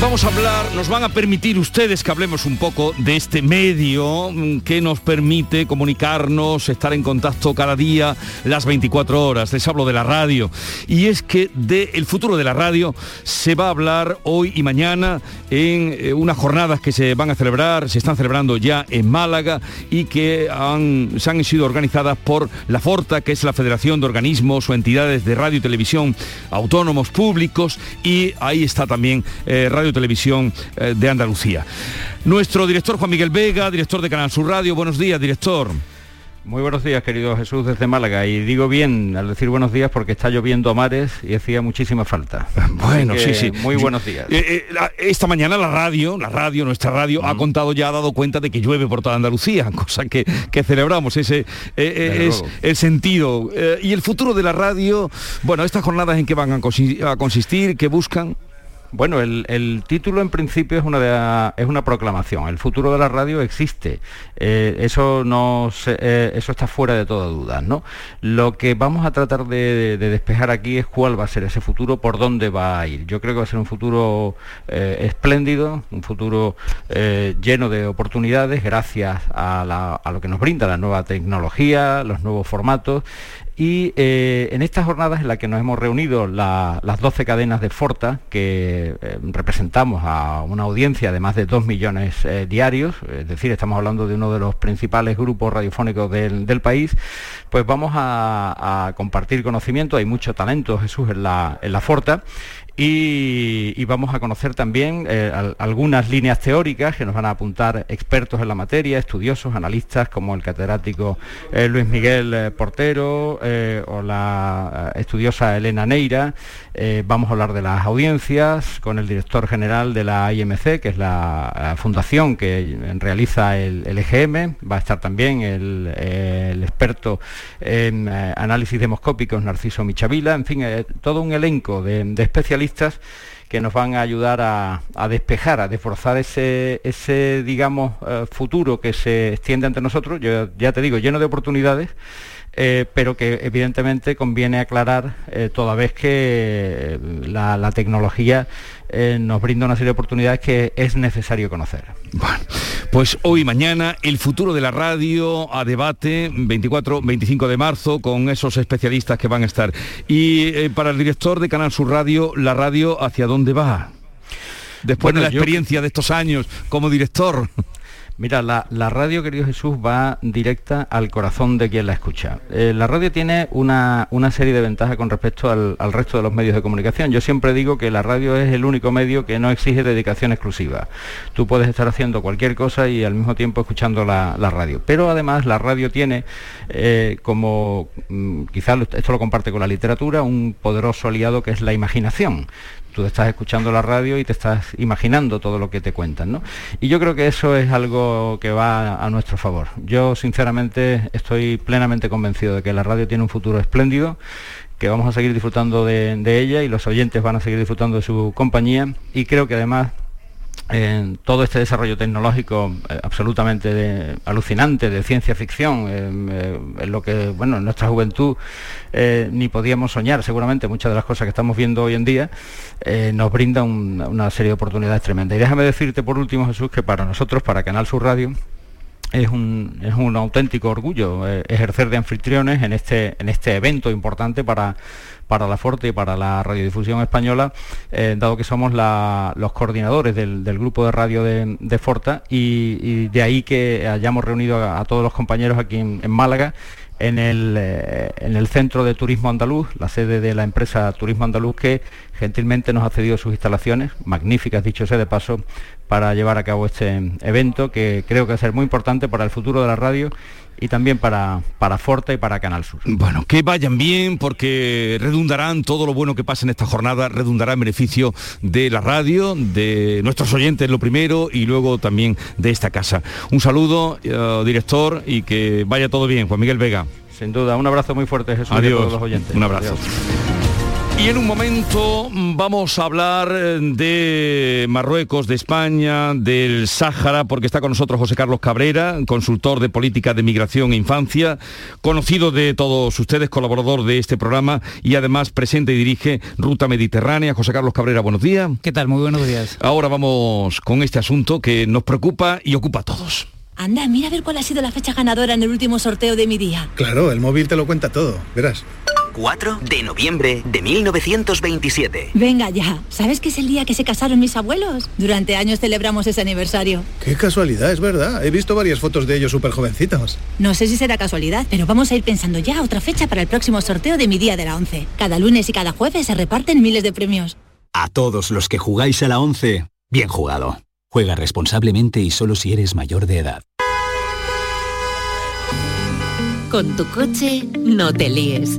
Vamos a hablar, nos van a permitir ustedes que hablemos un poco de este medio mm, que nos permite comunicarnos, estar en contacto cada día, las 24 horas. Les hablo de la radio. Y es que del futuro de la radio se va a hablar hoy y mañana en eh, unas jornadas que se van a celebrar, se están celebrando ya en Málaga y que han, se han sido organizadas por la FORTA, que es la Federación de Organismos o Entidades de Radio y Televisión Autónomos Públicos. Y ahí está también eh, Radio Televisión eh, de Andalucía. Nuestro director Juan Miguel Vega, director de Canal Sur Radio. Buenos días, director. Muy buenos días, querido Jesús, desde Málaga. Y digo bien al decir buenos días porque está lloviendo a mares y hacía muchísima falta. [laughs] Bueno, sí, sí. Muy buenos días. Eh, eh, la- esta mañana la radio, la radio, nuestra radio, ha contado ya, ha dado cuenta de que llueve por toda Andalucía, [laughs] cosa que, que celebramos. Ese eh, es el sentido. Y el futuro de la radio, bueno, estas jornadas en que van a, consi- a consistir, que buscan. Bueno, el, el título en principio es una, de- es una proclamación. El futuro de la radio existe. Eh, eso, eh, eso está fuera de toda duda. ¿no? Lo que vamos a tratar de, de despejar aquí es cuál va a ser ese futuro, por dónde va a ir. Yo creo que va a ser un futuro eh, espléndido, un futuro lleno de oportunidades gracias a, la- a lo que nos brinda la nueva tecnología, los nuevos formatos. Y eh, en estas jornadas en las que nos hemos reunido la- las 12 cadenas de Forta, que eh, representamos a una audiencia de más de 2 millones eh, diarios, es decir, estamos hablando de uno de los principales grupos radiofónicos del, país, pues vamos a, compartir conocimiento, hay mucho talento, Jesús, en en la Forta, y, vamos a conocer también eh, al- algunas líneas teóricas que nos van a apuntar expertos en la materia, estudiosos, analistas como el catedrático eh, Luis Miguel eh, Portero o la estudiosa Elena Neira. Vamos a hablar de las audiencias con el director general de la IMC, que es la, fundación que realiza el, EGM. Va a estar también el, experto en análisis demoscópicos Narciso Michavila. En fin, todo un elenco de especialistas que nos van a ayudar a, a despejar, a desforzar ese, ese digamos, eh, futuro que se extiende ante nosotros, yo ya te digo, lleno de oportunidades, eh, pero que evidentemente conviene aclarar eh, toda vez que eh, la, la tecnología eh, nos brinda una serie de oportunidades que es necesario conocer. Pues hoy y mañana el futuro de la radio a debate 24-25 de marzo con esos especialistas que van a estar. Y eh, para el director de Canal Sur Radio, la radio hacia dónde va? Después Bueno, de la yo- experiencia de estos años como director. Mira, la, la radio, querido Jesús, va directa al corazón de quien la escucha. Eh, la radio tiene una, una serie de ventajas con respecto al, al resto de los medios de comunicación. Yo siempre digo que la radio es el único medio que no exige dedicación exclusiva. Tú puedes estar haciendo cualquier cosa y al mismo tiempo escuchando la, la radio. Pero además la radio tiene, eh, como mm, quizás esto lo comparte con la literatura, un poderoso aliado que es la imaginación tú estás escuchando la radio y te estás imaginando todo lo que te cuentan, ¿no? Y yo creo que eso es algo que va a nuestro favor. Yo sinceramente estoy plenamente convencido de que la radio tiene un futuro espléndido, que vamos a seguir disfrutando de, de ella y los oyentes van a seguir disfrutando de su compañía y creo que además en todo este desarrollo tecnológico eh, absolutamente alucinante de ciencia ficción, eh, eh, en lo que, bueno, en nuestra juventud eh, ni podíamos soñar, seguramente muchas de las cosas que estamos viendo hoy en día eh, nos brinda un- una serie de oportunidades tremendas. Y déjame decirte por último, Jesús, que para nosotros, para Canal Sur Radio, es un, es un auténtico orgullo eh, ejercer de anfitriones en este, en este evento importante para, para la Forte y para la radiodifusión española, eh, dado que somos los coordinadores del, grupo de radio de, de Forta y, de ahí que hayamos reunido a, todos los compañeros aquí en, en Málaga en el, eh, en el Centro de Turismo Andaluz, la sede de la empresa Turismo Andaluz, que gentilmente nos ha cedido sus instalaciones, magníficas, dicho sea de paso, para llevar a cabo este evento, que creo que va a ser muy importante para el futuro de la radio y también para, para Forta y para Canal Sur. Bueno, que vayan bien porque redundarán todo lo bueno que pasa en esta jornada, redundará en beneficio de la radio, de nuestros oyentes lo primero y luego también de esta casa. Un saludo, eh, director, y que vaya todo bien. Juan Miguel Vega. Sin duda, un abrazo muy fuerte, Jesús, y a Adiós. todos los oyentes. Un abrazo. Adiós. Y en un momento vamos a hablar eh, de Marruecos, de España, del Sáhara, porque está con nosotros José Carlos Cabrera, consultor de política de migración e infancia, conocido de todos ustedes, colaborador de este programa y además presenta y dirige Ruta Mediterránea. José Carlos Cabrera, buenos días. ¿Qué tal? Muy buenos días. Ahora vamos con este asunto que nos preocupa y ocupa a todos. Anda, mira a ver cuál ha sido la fecha ganadora en el último sorteo de mi día. Claro, el móvil te lo cuenta todo, verás. 4 de noviembre de 1927. Venga ya, ¿sabes que es el día que se casaron mis abuelos? Durante años celebramos ese aniversario. Qué casualidad, es verdad. He visto varias fotos de ellos súper jovencitos. No sé si será casualidad, pero vamos a ir pensando ya otra fecha para el próximo sorteo de mi día de la 11. Cada lunes y cada jueves se reparten miles de premios. A todos los que jugáis a la 11, bien jugado. Juega responsablemente y solo si eres mayor de edad. Con tu coche no te líes.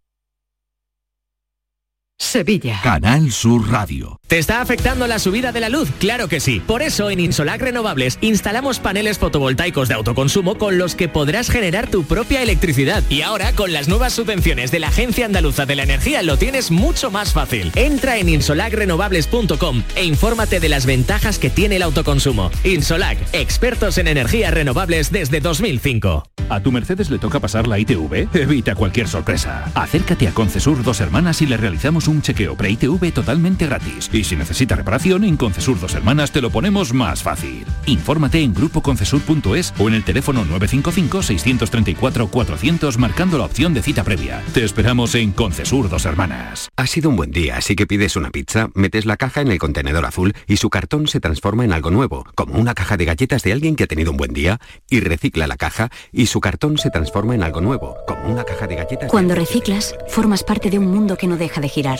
Sevilla. Canal Sur Radio. ¿Te está afectando la subida de la luz? Claro que sí. Por eso en Insolac Renovables instalamos paneles fotovoltaicos de autoconsumo con los que podrás generar tu propia electricidad. Y ahora con las nuevas subvenciones de la Agencia Andaluza de la Energía lo tienes mucho más fácil. Entra en insolacrenovables.com e infórmate de las ventajas que tiene el autoconsumo. Insolac, expertos en energías renovables desde 2005. ¿A tu Mercedes le toca pasar la ITV? Evita cualquier sorpresa. Acércate a Concesur Dos Hermanas y le realizamos un chequeo pre-ITV totalmente gratis. Y si necesita reparación, en Concesur Dos Hermanas te lo ponemos más fácil. Infórmate en grupoconcesur.es o en el teléfono 955-634-400 marcando la opción de cita previa. Te esperamos en Concesur Dos Hermanas. Ha sido un buen día, así que pides una pizza, metes la caja en el contenedor azul y su cartón se transforma en algo nuevo, como una caja de galletas de alguien que ha tenido un buen día, y recicla la caja y su cartón se transforma en algo nuevo, como una caja de galletas. de Cuando reciclas, formas parte de un mundo que no deja de girar.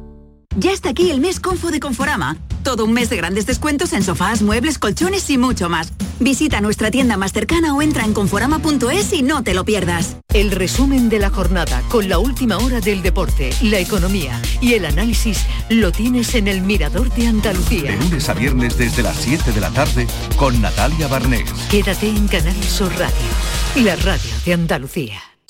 Ya está aquí el mes Confo de Conforama. Todo un mes de grandes descuentos en sofás, muebles, colchones y mucho más. Visita nuestra tienda más cercana o entra en conforama.es y no te lo pierdas. El resumen de la jornada con la última hora del deporte, la economía y el análisis lo tienes en el Mirador de Andalucía. De lunes a viernes desde las 7 de la tarde con Natalia Barnés. Quédate en Canal Sur Radio, la radio de Andalucía.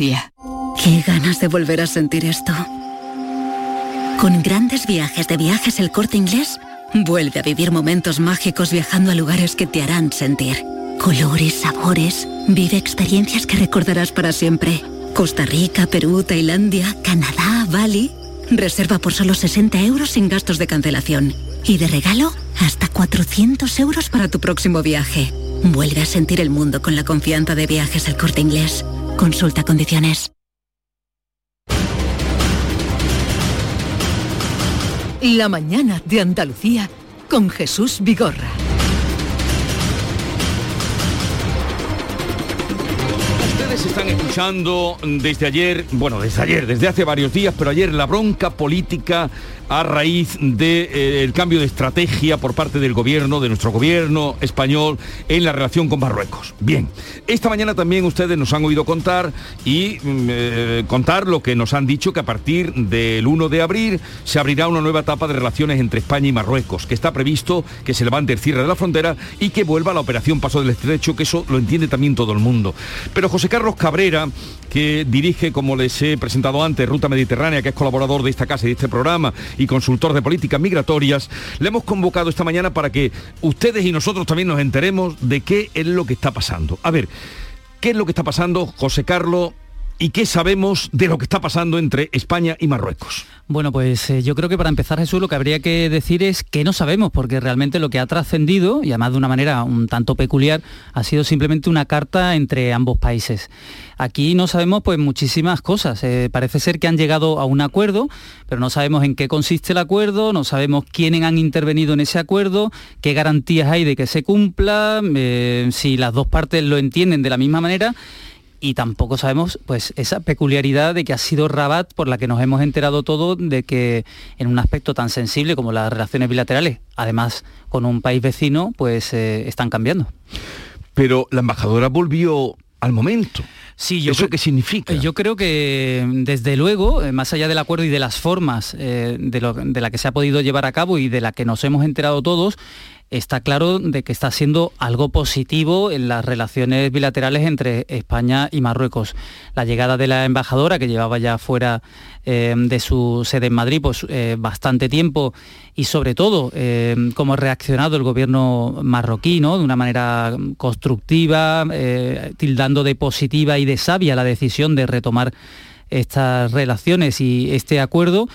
Qué ganas de volver a sentir esto. Con grandes viajes de viajes el corte inglés, vuelve a vivir momentos mágicos viajando a lugares que te harán sentir. Colores, sabores, vive experiencias que recordarás para siempre. Costa Rica, Perú, Tailandia, Canadá, Bali. Reserva por solo 60 euros sin gastos de cancelación. Y de regalo, hasta 400 euros para tu próximo viaje. Vuelve a sentir el mundo con la confianza de viajes al corte inglés. Consulta condiciones. La mañana de Andalucía con Jesús Vigorra. Ustedes están escuchando desde ayer, bueno, desde ayer, desde hace varios días, pero ayer la bronca política a raíz del de, eh, cambio de estrategia por parte del gobierno, de nuestro gobierno español, en la relación con Marruecos. Bien, esta mañana también ustedes nos han oído contar y mm, eh, contar lo que nos han dicho que a partir del 1 de abril se abrirá una nueva etapa de relaciones entre España y Marruecos, que está previsto que se levante el cierre de la frontera y que vuelva la operación Paso del Estrecho, que eso lo entiende también todo el mundo. Pero José Carlos Cabrera, que dirige, como les he presentado antes, Ruta Mediterránea, que es colaborador de esta casa y de este programa, y consultor de políticas migratorias, le hemos convocado esta mañana para que ustedes y nosotros también nos enteremos de qué es lo que está pasando. A ver, ¿qué es lo que está pasando, José Carlos? ¿Y qué sabemos de lo que está pasando entre España y Marruecos? Bueno, pues eh, yo creo que para empezar, Jesús, lo que habría que decir es que no sabemos, porque realmente lo que ha trascendido, y además de una manera un tanto peculiar, ha sido simplemente una carta entre ambos países. Aquí no sabemos pues muchísimas cosas. Eh, parece ser que han llegado a un acuerdo, pero no sabemos en qué consiste el acuerdo, no sabemos quiénes han intervenido en ese acuerdo, qué garantías hay de que se cumpla, eh, si las dos partes lo entienden de la misma manera y tampoco sabemos pues esa peculiaridad de que ha sido Rabat por la que nos hemos enterado todo de que en un aspecto tan sensible como las relaciones bilaterales, además con un país vecino, pues eh, están cambiando. Pero la embajadora volvió al momento. Sí, yo ¿Eso qué significa? Yo creo que desde luego, eh, más allá del acuerdo y de las formas eh, de, lo, de la que se ha podido llevar a cabo y de la que nos hemos enterado todos, está claro de que está siendo algo positivo en las relaciones bilaterales entre España y Marruecos. La llegada de la embajadora, que llevaba ya fuera eh, de su sede en Madrid pues, eh, bastante tiempo, y sobre todo eh, cómo ha reaccionado el gobierno marroquí, de una manera constructiva, tildando de positiva y de sabia la decisión de retomar estas relaciones y este acuerdo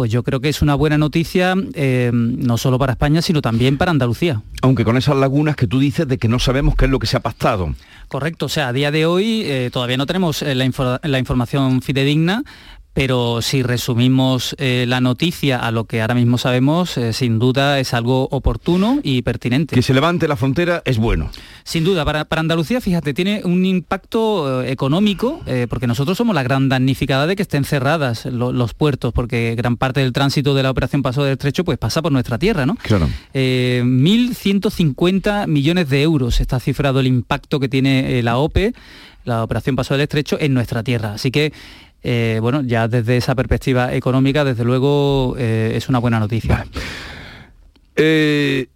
pues yo creo que es una buena noticia eh, no solo para España, sino también para Andalucía. Aunque con esas lagunas que tú dices de que no sabemos qué es lo que se ha pactado. Correcto, o sea, a día de hoy eh, todavía no tenemos eh, la información fidedigna, pero si resumimos eh, la noticia a lo que ahora mismo sabemos, eh, sin duda es algo oportuno y pertinente. Que se levante la frontera es bueno. Sin duda, para, Andalucía, fíjate, tiene un impacto eh, económico, porque nosotros somos la gran damnificada de que estén cerradas los puertos, porque gran parte del tránsito de la operación Paso del Estrecho pues pasa por nuestra tierra, ¿no? Claro. 1.150 millones de euros está cifrado el impacto que tiene la OPE, la operación Paso del Estrecho, en nuestra tierra. Así que eh, bueno, ya desde esa perspectiva económica, desde luego, eh, es una buena noticia. Eh,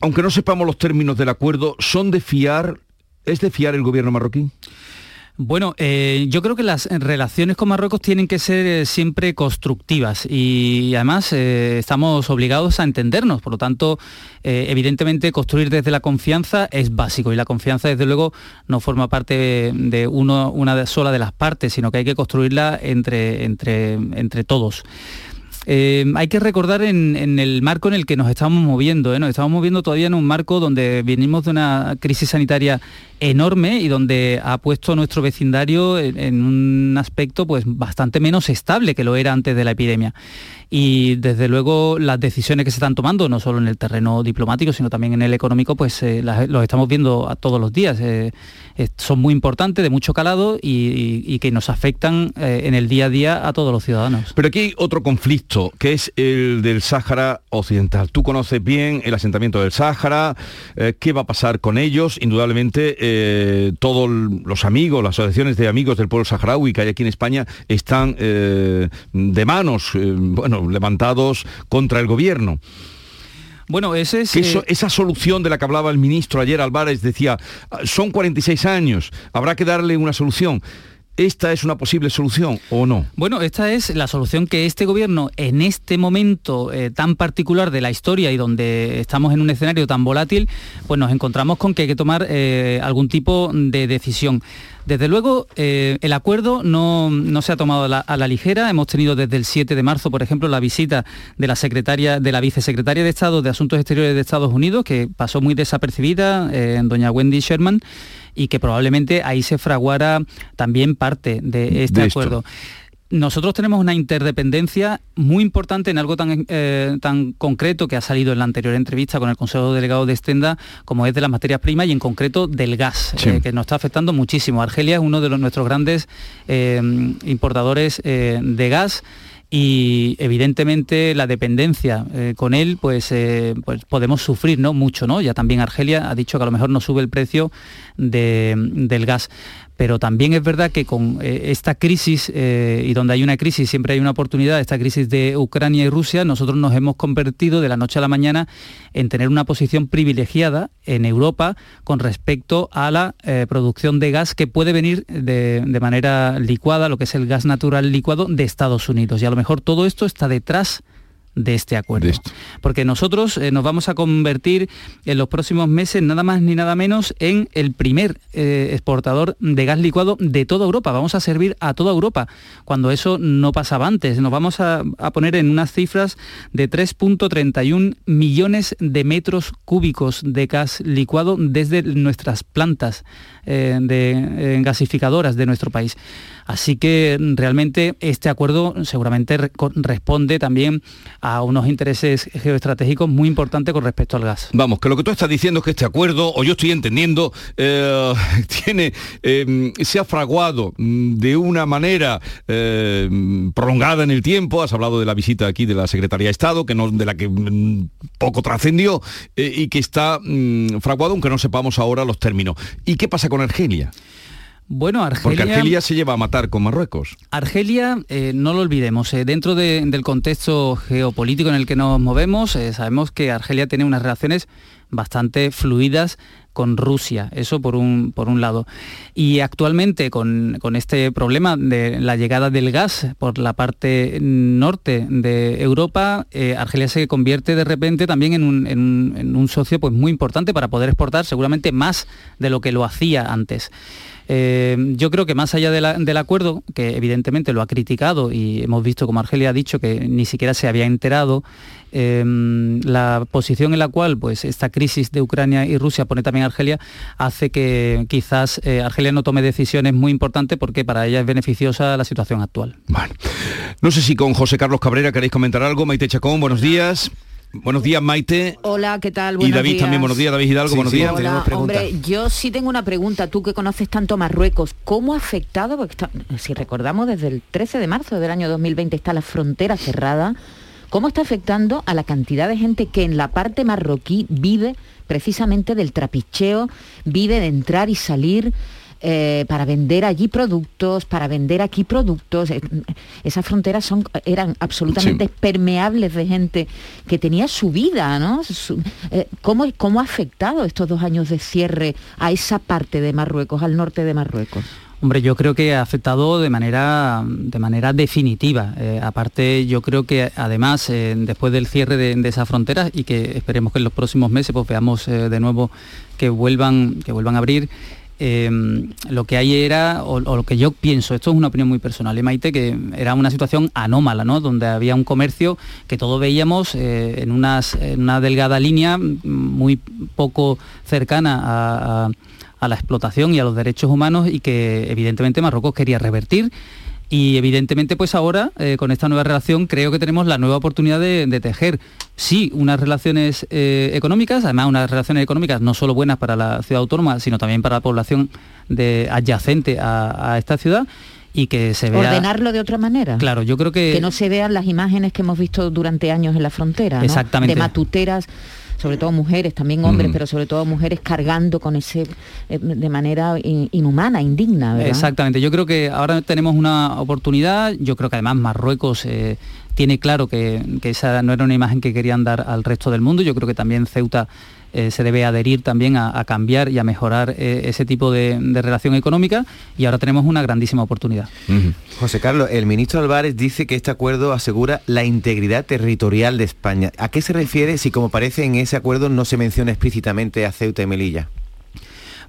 aunque no sepamos los términos del acuerdo, ¿son de fiar, es de fiar el gobierno marroquí? Bueno, eh, yo creo que las relaciones con Marruecos tienen que ser eh, siempre constructivas y, además eh, estamos obligados a entendernos. Por lo tanto, evidentemente construir desde la confianza es básico y la confianza desde luego no forma parte de, una sola de las partes, sino que hay que construirla entre, entre, entre todos. Hay que recordar en, el marco en el que nos estamos moviendo, nos estamos moviendo todavía en un marco donde venimos de una crisis sanitaria enorme y donde ha puesto nuestro vecindario en, un aspecto pues bastante menos estable que lo era antes de la epidemia. Y desde luego las decisiones que se están tomando, no solo en el terreno diplomático, sino también en el económico, pues eh, los estamos viendo a todos los días. Eh, son muy importantes, de mucho calado y, que nos afectan eh, en el día a día a todos los ciudadanos. Pero aquí hay otro conflicto, que es el del Sáhara Occidental. Tú conoces bien el asentamiento del Sáhara, qué va a pasar con ellos, indudablemente eh, todos los amigos, las asociaciones de amigos del pueblo saharaui que hay aquí en España están eh, de manos, eh, bueno, levantados contra el gobierno. Bueno, ese es, esa solución de la que hablaba el ministro ayer Álvarez decía, son 46 años, habrá que darle una solución. ¿Esta es una posible solución o no? Bueno, esta es la solución que este gobierno en este momento eh, tan particular de la historia y donde estamos en un escenario tan volátil, pues nos encontramos con que hay que tomar eh, algún tipo de decisión. Desde luego, eh, el acuerdo no, se ha tomado a la, ligera. Hemos tenido desde el 7 de marzo, por ejemplo, la visita de la secretaria, de la vicesecretaria de Estado de Asuntos Exteriores de Estados Unidos, que pasó muy desapercibida, eh, doña Wendy Sherman, y que probablemente ahí se fraguara también parte de este acuerdo. Nosotros tenemos una interdependencia muy importante en algo tan, eh, tan concreto que ha salido en la anterior entrevista con el Consejo Delegado de Estenda, como es de las materias primas y en concreto del gas, eh, que nos está afectando muchísimo. Argelia es uno de los, nuestros grandes eh, importadores de gas y evidentemente la dependencia con él pues, pues podemos sufrir ¿no? mucho no ya también Argelia ha dicho que a lo mejor no sube el precio del gas pero también es verdad que con eh, esta crisis, eh, y donde hay una crisis siempre hay una oportunidad, esta crisis de Ucrania y Rusia, nosotros nos hemos convertido de la noche a la mañana en tener una posición privilegiada en Europa con respecto a la eh, producción de gas que puede venir de, de manera licuada, lo que es el gas natural licuado de Estados Unidos. Y a lo mejor todo esto está detrás de este acuerdo. Porque nosotros eh, nos vamos a convertir en los próximos meses nada más ni nada menos en el primer eh, exportador de gas licuado de toda Europa. Vamos a servir a toda Europa, cuando eso no pasaba antes. Nos vamos a, poner en unas cifras de 3.31 millones de metros cúbicos de gas licuado desde nuestras plantas eh, de gasificadoras de nuestro país. Así que realmente este acuerdo seguramente responde también a unos intereses geoestratégicos muy importantes con respecto al gas. Vamos, que lo que tú estás diciendo es que este acuerdo, o yo estoy entendiendo, eh, [laughs] tiene, em, se ha fraguado mm, de una manera em, prolongada en el tiempo. Has hablado de la visita aquí de la Secretaría de Estado, que no, de la que mm, poco trascendió, eh, y que está mm, fraguado, aunque no sepamos ahora los términos. ¿Y qué pasa con Argelia? Bueno, Argelia... Porque Argelia se lleva a matar con Marruecos. Argelia, eh, no lo olvidemos, eh, dentro del contexto geopolítico en el que nos movemos, eh, sabemos que Argelia tiene unas relaciones bastante fluidas con Rusia, eso por un, por un lado. Y actualmente con, este problema de la llegada del gas por la parte norte de Europa, Argelia se convierte de repente también en un, en un socio pues, muy importante para poder exportar seguramente más de lo que lo hacía antes. Eh, yo creo que más allá del acuerdo, que evidentemente lo ha criticado y hemos visto como Argelia ha dicho que ni siquiera se había enterado, eh, la posición en la cual pues, esta crisis de Ucrania y Rusia pone también Argelia hace que quizás eh, Argelia no tome decisiones muy importantes porque para ella es beneficiosa la situación actual. Bueno, no sé si con José Carlos Cabrera queréis comentar algo. Maite Chacón, buenos días. Buenos días, Maite. Hola, ¿qué tal? y David también, buenos días, David Hidalgo, buenos días. Hola, hombre, yo sí tengo una pregunta, tú que conoces tanto Marruecos, ¿cómo ha afectado, porque si recordamos desde el 13 de marzo del año 2020 está la frontera cerrada, ¿cómo está afectando a la cantidad de gente que en la parte marroquí vive precisamente del trapicheo, vive de entrar y salir? Eh, para vender allí productos, para vender aquí productos. Eh, esas fronteras son, eran absolutamente permeables de gente que tenía su vida, ¿no? Eh, ¿cómo, ¿Cómo ha afectado estos dos años de cierre a esa parte de Marruecos, al norte de Marruecos? Hombre, yo creo que ha afectado de manera, de manera definitiva. aparte, yo creo que además, después del cierre de, esas fronteras y que esperemos que en los próximos meses pues, veamos de nuevo que vuelvan, que vuelvan a abrir, Em, lo que hay era, o, lo que yo pienso, esto es una opinión muy personal, ¿eh, Maite, que era una situación anómala, ¿no? Donde había un comercio que todos veíamos eh, en, una delgada línea muy poco cercana a la explotación y a los derechos humanos y que evidentemente Marruecos quería revertir y evidentemente pues ahora eh, con esta nueva relación creo que tenemos la nueva oportunidad de, tejer, sí, unas relaciones eh, económicas, además unas relaciones económicas no solo buenas para la ciudad autónoma, sino también para la población de, adyacente a, esta ciudad y que se vea... Ordenarlo de otra manera. Claro, yo creo que... Que no se vean las imágenes que hemos visto durante años en la frontera, Exactamente. De matuteras sobre todo mujeres, también hombres, Mm. pero sobre todo mujeres cargando con ese eh, de manera in- inhumana, indigna, ¿verdad? Exactamente, yo creo que ahora tenemos una oportunidad, yo creo que además Marruecos eh, tiene claro que, que esa no era una imagen que querían dar al resto del mundo, yo creo que también Ceuta eh, se debe adherir también a, a cambiar y a mejorar eh, ese tipo de, de relación económica y ahora tenemos una grandísima oportunidad. José Carlos, el ministro Álvarez dice que este acuerdo asegura la integridad territorial de España. ¿A qué se refiere si, como parece en ese acuerdo, no se menciona explícitamente a Ceuta y Melilla?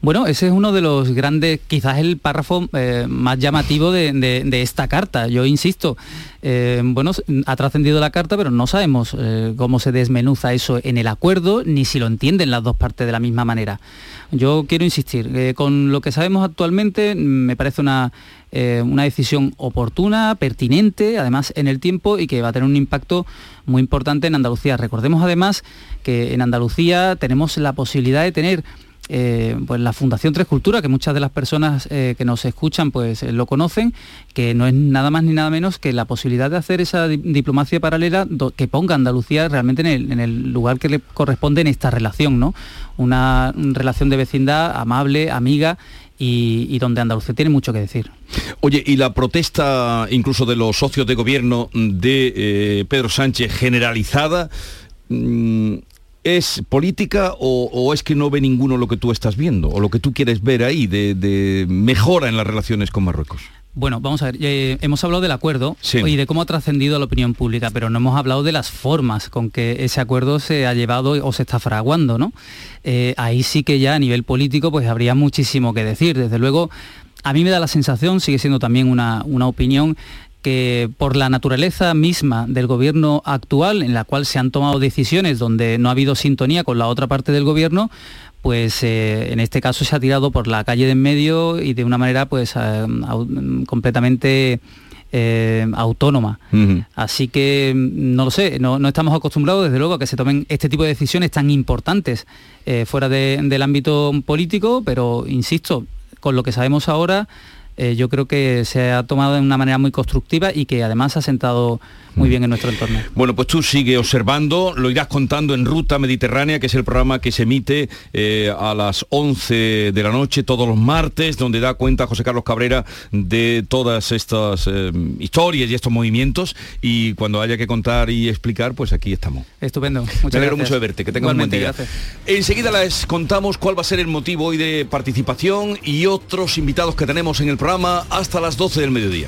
Bueno, ese es uno de los grandes, quizás el párrafo eh, más llamativo de, esta carta. Yo insisto, eh, bueno, ha trascendido la carta, pero no sabemos eh, cómo se desmenuza eso en el acuerdo, ni si lo entienden las dos partes de la misma manera. Yo quiero insistir, con lo que sabemos actualmente, mm, me parece una, una decisión oportuna, pertinente, además en el tiempo y que va a tener un impacto muy importante en Andalucía. Recordemos además que en Andalucía tenemos la posibilidad de tener eh, pues la Fundación Tres Culturas, que muchas de las personas eh, que nos escuchan pues eh, lo conocen, que no es nada más ni nada menos que la posibilidad de hacer esa di- diplomacia paralela que ponga Andalucía realmente en el, en el lugar que le corresponde en esta relación, ¿no? Una relación de vecindad amable, amiga y, y donde Andalucía tiene mucho que decir. Oye, y la protesta incluso de los socios de gobierno de eh, Pedro Sánchez generalizada, mm, ¿es política o, o es que no ve ninguno lo que tú estás viendo o lo que tú quieres ver ahí de, de mejora en las relaciones con Marruecos? Bueno, vamos a ver, eh, hemos hablado del acuerdo Sí. y de cómo ha trascendido a la opinión pública, pero no hemos hablado de las formas con que ese acuerdo se ha llevado o se está fraguando, ¿no? Eh, ahí sí que ya a nivel político pues habría muchísimo que decir. Desde luego, a mí me da la sensación, sigue siendo también una, una opinión, que por la naturaleza misma del gobierno actual, en la cual se han tomado decisiones donde no ha habido sintonía con la otra parte del gobierno, pues eh, en este caso se ha tirado por la calle de en medio y de una manera pues eh, completamente eh, autónoma. Así que mm, no lo sé, no, no estamos acostumbrados desde luego a que se tomen este tipo de decisiones tan importantes eh, fuera de- del ámbito político, pero insisto, con lo que sabemos ahora, eh, yo creo que se ha tomado de una manera muy constructiva y que además ha sentado muy bien en nuestro entorno. Bueno, pues tú sigue observando, lo irás contando en Ruta Mediterránea, que es el programa que se emite eh, a las 11 de la noche todos los martes, donde da cuenta José Carlos Cabrera de todas estas eh, historias y estos movimientos. Y cuando haya que contar y explicar, pues aquí estamos. Estupendo. Me Muchas alegro gracias. mucho de verte, que tengas un buen día. gracias. Enseguida les contamos cuál va a ser el motivo hoy de participación y otros invitados que tenemos en el programa hasta las 12 del mediodía.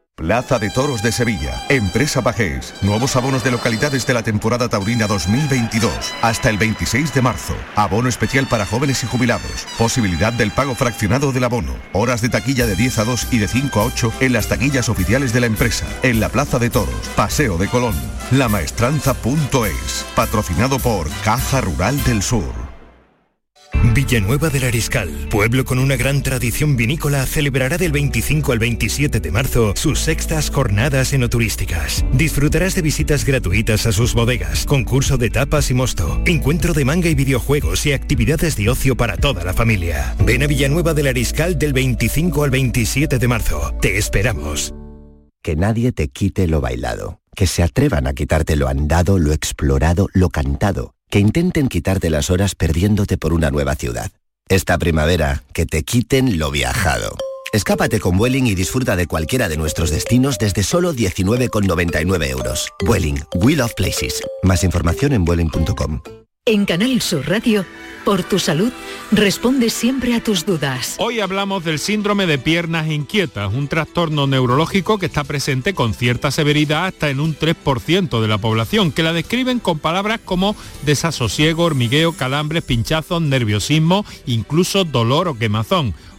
Plaza de Toros de Sevilla. Empresa Pajés. Nuevos abonos de localidades de la temporada taurina 2022. Hasta el 26 de marzo. Abono especial para jóvenes y jubilados. Posibilidad del pago fraccionado del abono. Horas de taquilla de 10 a 2 y de 5 a 8 en las taquillas oficiales de la empresa. En la Plaza de Toros. Paseo de Colón. Lamaestranza.es. Patrocinado por Caja Rural del Sur. Villanueva del Ariscal, pueblo con una gran tradición vinícola, celebrará del 25 al 27 de marzo sus sextas jornadas enoturísticas. Disfrutarás de visitas gratuitas a sus bodegas, concurso de tapas y mosto, encuentro de manga y videojuegos y actividades de ocio para toda la familia. Ven a Villanueva del Ariscal del 25 al 27 de marzo. Te esperamos. Que nadie te quite lo bailado. Que se atrevan a quitarte lo andado, lo explorado, lo cantado. Que intenten quitarte las horas perdiéndote por una nueva ciudad. Esta primavera, que te quiten lo viajado. Escápate con Vueling y disfruta de cualquiera de nuestros destinos desde solo 19,99 euros. Vueling, We Love Places. Más información en Vueling.com. En Canal Sur Radio, por tu salud, responde siempre a tus dudas. Hoy hablamos del síndrome de piernas inquietas, un trastorno neurológico que está presente con cierta severidad hasta en un 3% de la población, que la describen con palabras como desasosiego, hormigueo, calambres, pinchazos, nerviosismo, incluso dolor o quemazón.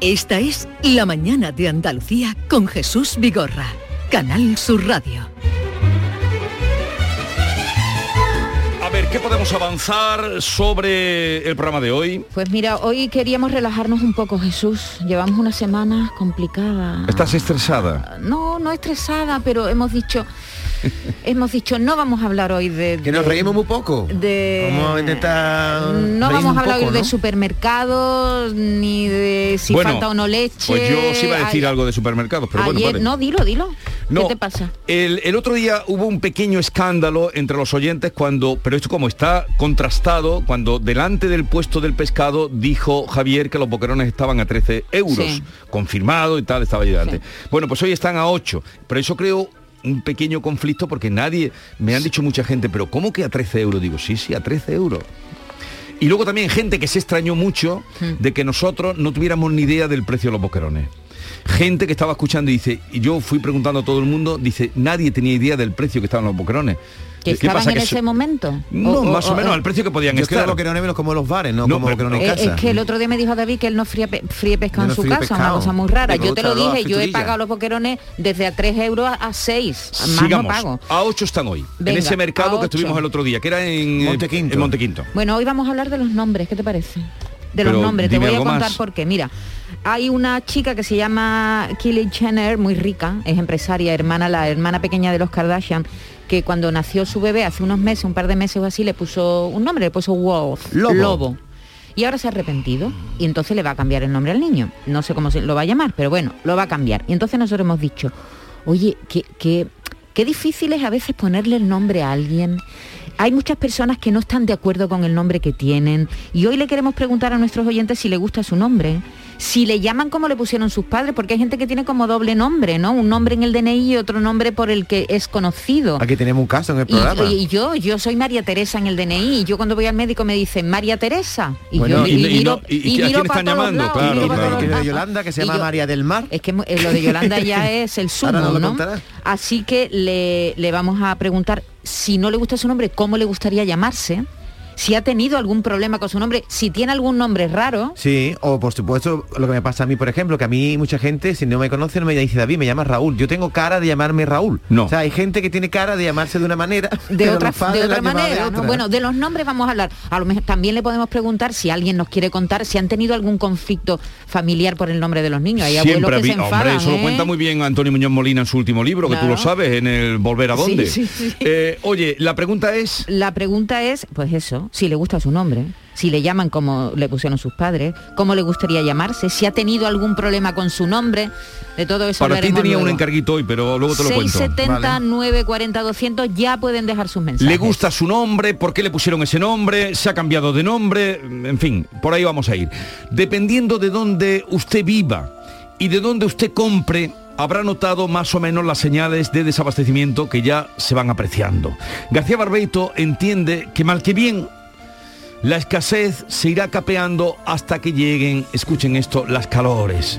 Esta es La Mañana de Andalucía con Jesús Vigorra. Canal Sur Radio. A ver, ¿qué podemos avanzar sobre el programa de hoy? Pues mira, hoy queríamos relajarnos un poco, Jesús. Llevamos una semana complicada. ¿Estás estresada? No, no estresada, pero hemos dicho hemos dicho no vamos a hablar hoy de, que nos de- reímos muy poco. de vamos a intentar no vamos a hablar poco, hoy de supermercados ni de si Bueno, falta o no leche. Pues yo sí iba a decir algo de supermercados, pero bueno, ayer vale. no dilo dilo. No, qué te pasa El, el otro día hubo un pequeño escándalo entre los oyentes cuando, pero esto como está contrastado, cuando delante del puesto del pescado dijo Javier que los boquerones estaban a 13 euros, Sí. confirmado y tal, estaba ahí delante. Bueno, pues hoy están a 8, pero eso creo un pequeño conflicto porque nadie, me han dicho mucha gente, pero ¿cómo que a 13 euros? Digo, sí, sí, a 13 euros. Y luego también gente que se extrañó mucho de que nosotros no tuviéramos ni idea del precio de los boquerones. Gente que estaba escuchando y dice, y yo fui preguntando a todo el mundo, dice, nadie tenía idea del precio que estaban los boquerones. Que ¿Qué estaban pasa? en Que ese momento No, más o menos al precio que podían Yo es que estar. los boquerones menos como los bares, no, No, como pero- boquerones en Eh, casa. es que el otro día me dijo David que él no fríe, fríe pescado Yo en no su casa, una pescado. cosa muy rara. Me Yo te lo dije, yo he pagado los boquerones desde a 3 euros a- a 6. Más Sigamos. no pago. A 8 están hoy. Venga, en ese mercado que estuvimos el otro día, que era en Montequinto. En Montequinto. Bueno, hoy vamos a hablar de los nombres, ¿qué te parece? De los Pero nombres, te voy a contar más. por qué. Mira, hay una chica que se llama Kylie Jenner, muy rica, es empresaria, hermana, la hermana pequeña de los Kardashian, que cuando nació su bebé hace unos meses, un par de meses o así, le puso un nombre, le puso Wolf, Lobo. Y ahora se ha arrepentido y entonces le va a cambiar el nombre al niño. No sé cómo se lo va a llamar, pero bueno, lo va a cambiar. Y entonces nosotros hemos dicho, oye, que, que, qué difícil es a veces ponerle el nombre a alguien. Hay muchas personas que no están de acuerdo con el nombre que tienen y hoy le queremos preguntar a nuestros oyentes si le gusta su nombre, si le llaman como le pusieron sus padres, porque hay gente que tiene como doble nombre, ¿no? Un nombre en el DNI y otro nombre por el que es conocido. Aquí tenemos un caso en el programa. y yo, yo soy María Teresa en el DNI y yo cuando voy al médico me dicen María Teresa y Bueno, yo y- y miro, y- a quién están llamando? lados, Claro, claro. Que de. Yolanda, que se llama María del Mar. Es que lo de Yolanda ya [laughs] es el sumo, ¿no? Así que le, le vamos a preguntar si no le gusta su nombre, cómo le gustaría llamarse, si ha tenido algún problema con su nombre, si tiene algún nombre raro. Sí, o por supuesto lo que me pasa a mí, por ejemplo, que a mí mucha gente, si no me conoce, no me dice David, me llama Raúl. Yo tengo cara de llamarme Raúl. No. O sea, hay gente que tiene cara de llamarse de una manera, de otra, de otra de manera. Bueno, de los nombres vamos a hablar. A lo mejor también le podemos preguntar si alguien nos quiere contar si han tenido algún conflicto familiar por el nombre de los niños. Hay abuelos Siempre que se enfadan. hombre, eso lo ¿eh? cuenta muy bien Antonio Muñoz Molina en su último libro, que tú lo sabes, en el Volver a Sí, dónde. sí, sí. Eh, oye, la pregunta es, La pregunta es, pues eso, si le gusta su nombre, si le llaman como le pusieron sus padres, cómo le gustaría llamarse, si ha tenido algún problema con su nombre, de todo eso para ti tenía un encarguito hoy, pero luego te lo cuento. 670 940 200 ya pueden dejar sus mensajes. ¿Le gusta su nombre? ¿Por qué le pusieron ese nombre? ¿Se ha cambiado de nombre? En fin, por ahí vamos a ir. Dependiendo de dónde usted viva y de dónde usted compre, habrá notado más o menos las señales de desabastecimiento que ya se van apreciando. García Barbeito entiende que mal que bien, la escasez se irá capeando hasta que lleguen, escuchen esto, las calores.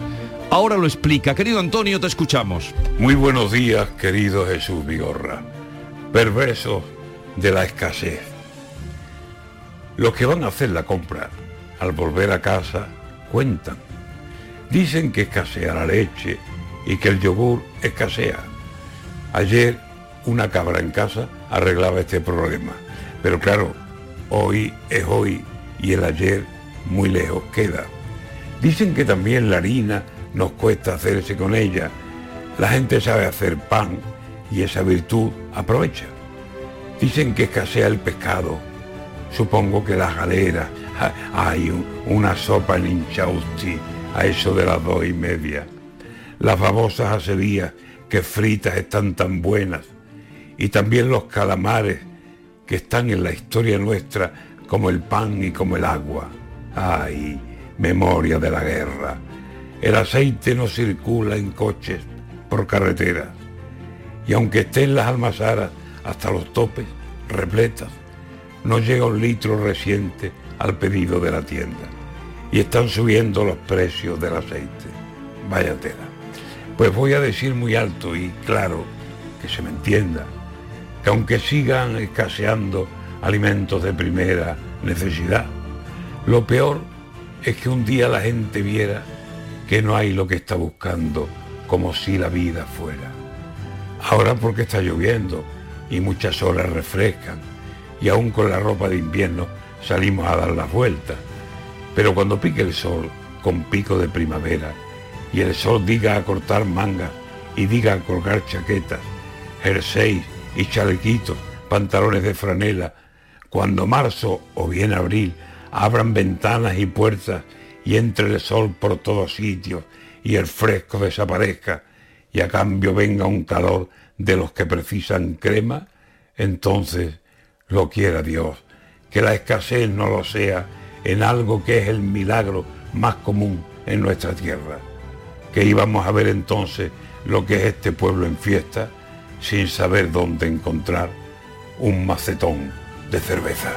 Ahora lo explica. Querido Antonio, te escuchamos. Muy buenos días, querido Jesús Vigorra. Perversos de la escasez. Los que van a hacer la compra al volver a casa cuentan. Dicen que escasea la leche y que el yogur escasea. Ayer una cabra en casa arreglaba este problema. Pero claro, hoy es hoy y el ayer muy lejos queda. Dicen que también la harina nos cuesta hacerse con ella. La gente sabe hacer pan y esa virtud aprovecha. Dicen que escasea el pescado supongo que las galeras, hay una sopa en Inchausti a eso de las dos y media. Las babosas acerías que fritas están tan buenas. Y también los calamares que están en la historia nuestra como el pan y como el agua. Ay, memoria de la guerra. El aceite no circula en coches por carreteras. Y aunque estén las almazaras hasta los topes, repletas, no llega un litro reciente al pedido de la tienda. Y están subiendo los precios del aceite. Vaya tela. Pues voy a decir muy alto y claro, que se me entienda, que aunque sigan escaseando alimentos de primera necesidad, lo peor es que un día la gente viera que no hay lo que está buscando como si la vida fuera. Ahora porque está lloviendo y muchas horas refrescan y aún con la ropa de invierno salimos a dar las vueltas. Pero cuando pique el sol con pico de primavera y el sol diga a cortar mangas y diga a colgar chaquetas, jerseys y chalequitos, pantalones de franela, cuando marzo o bien abril abran ventanas y puertas y entre el sol por todos sitios y el fresco desaparezca y a cambio venga un calor de los que precisan crema, entonces lo quiera Dios, que la escasez no lo sea en algo que es el milagro más común en nuestra tierra, que íbamos a ver entonces lo que es este pueblo en fiesta sin saber dónde encontrar un macetón de cerveza.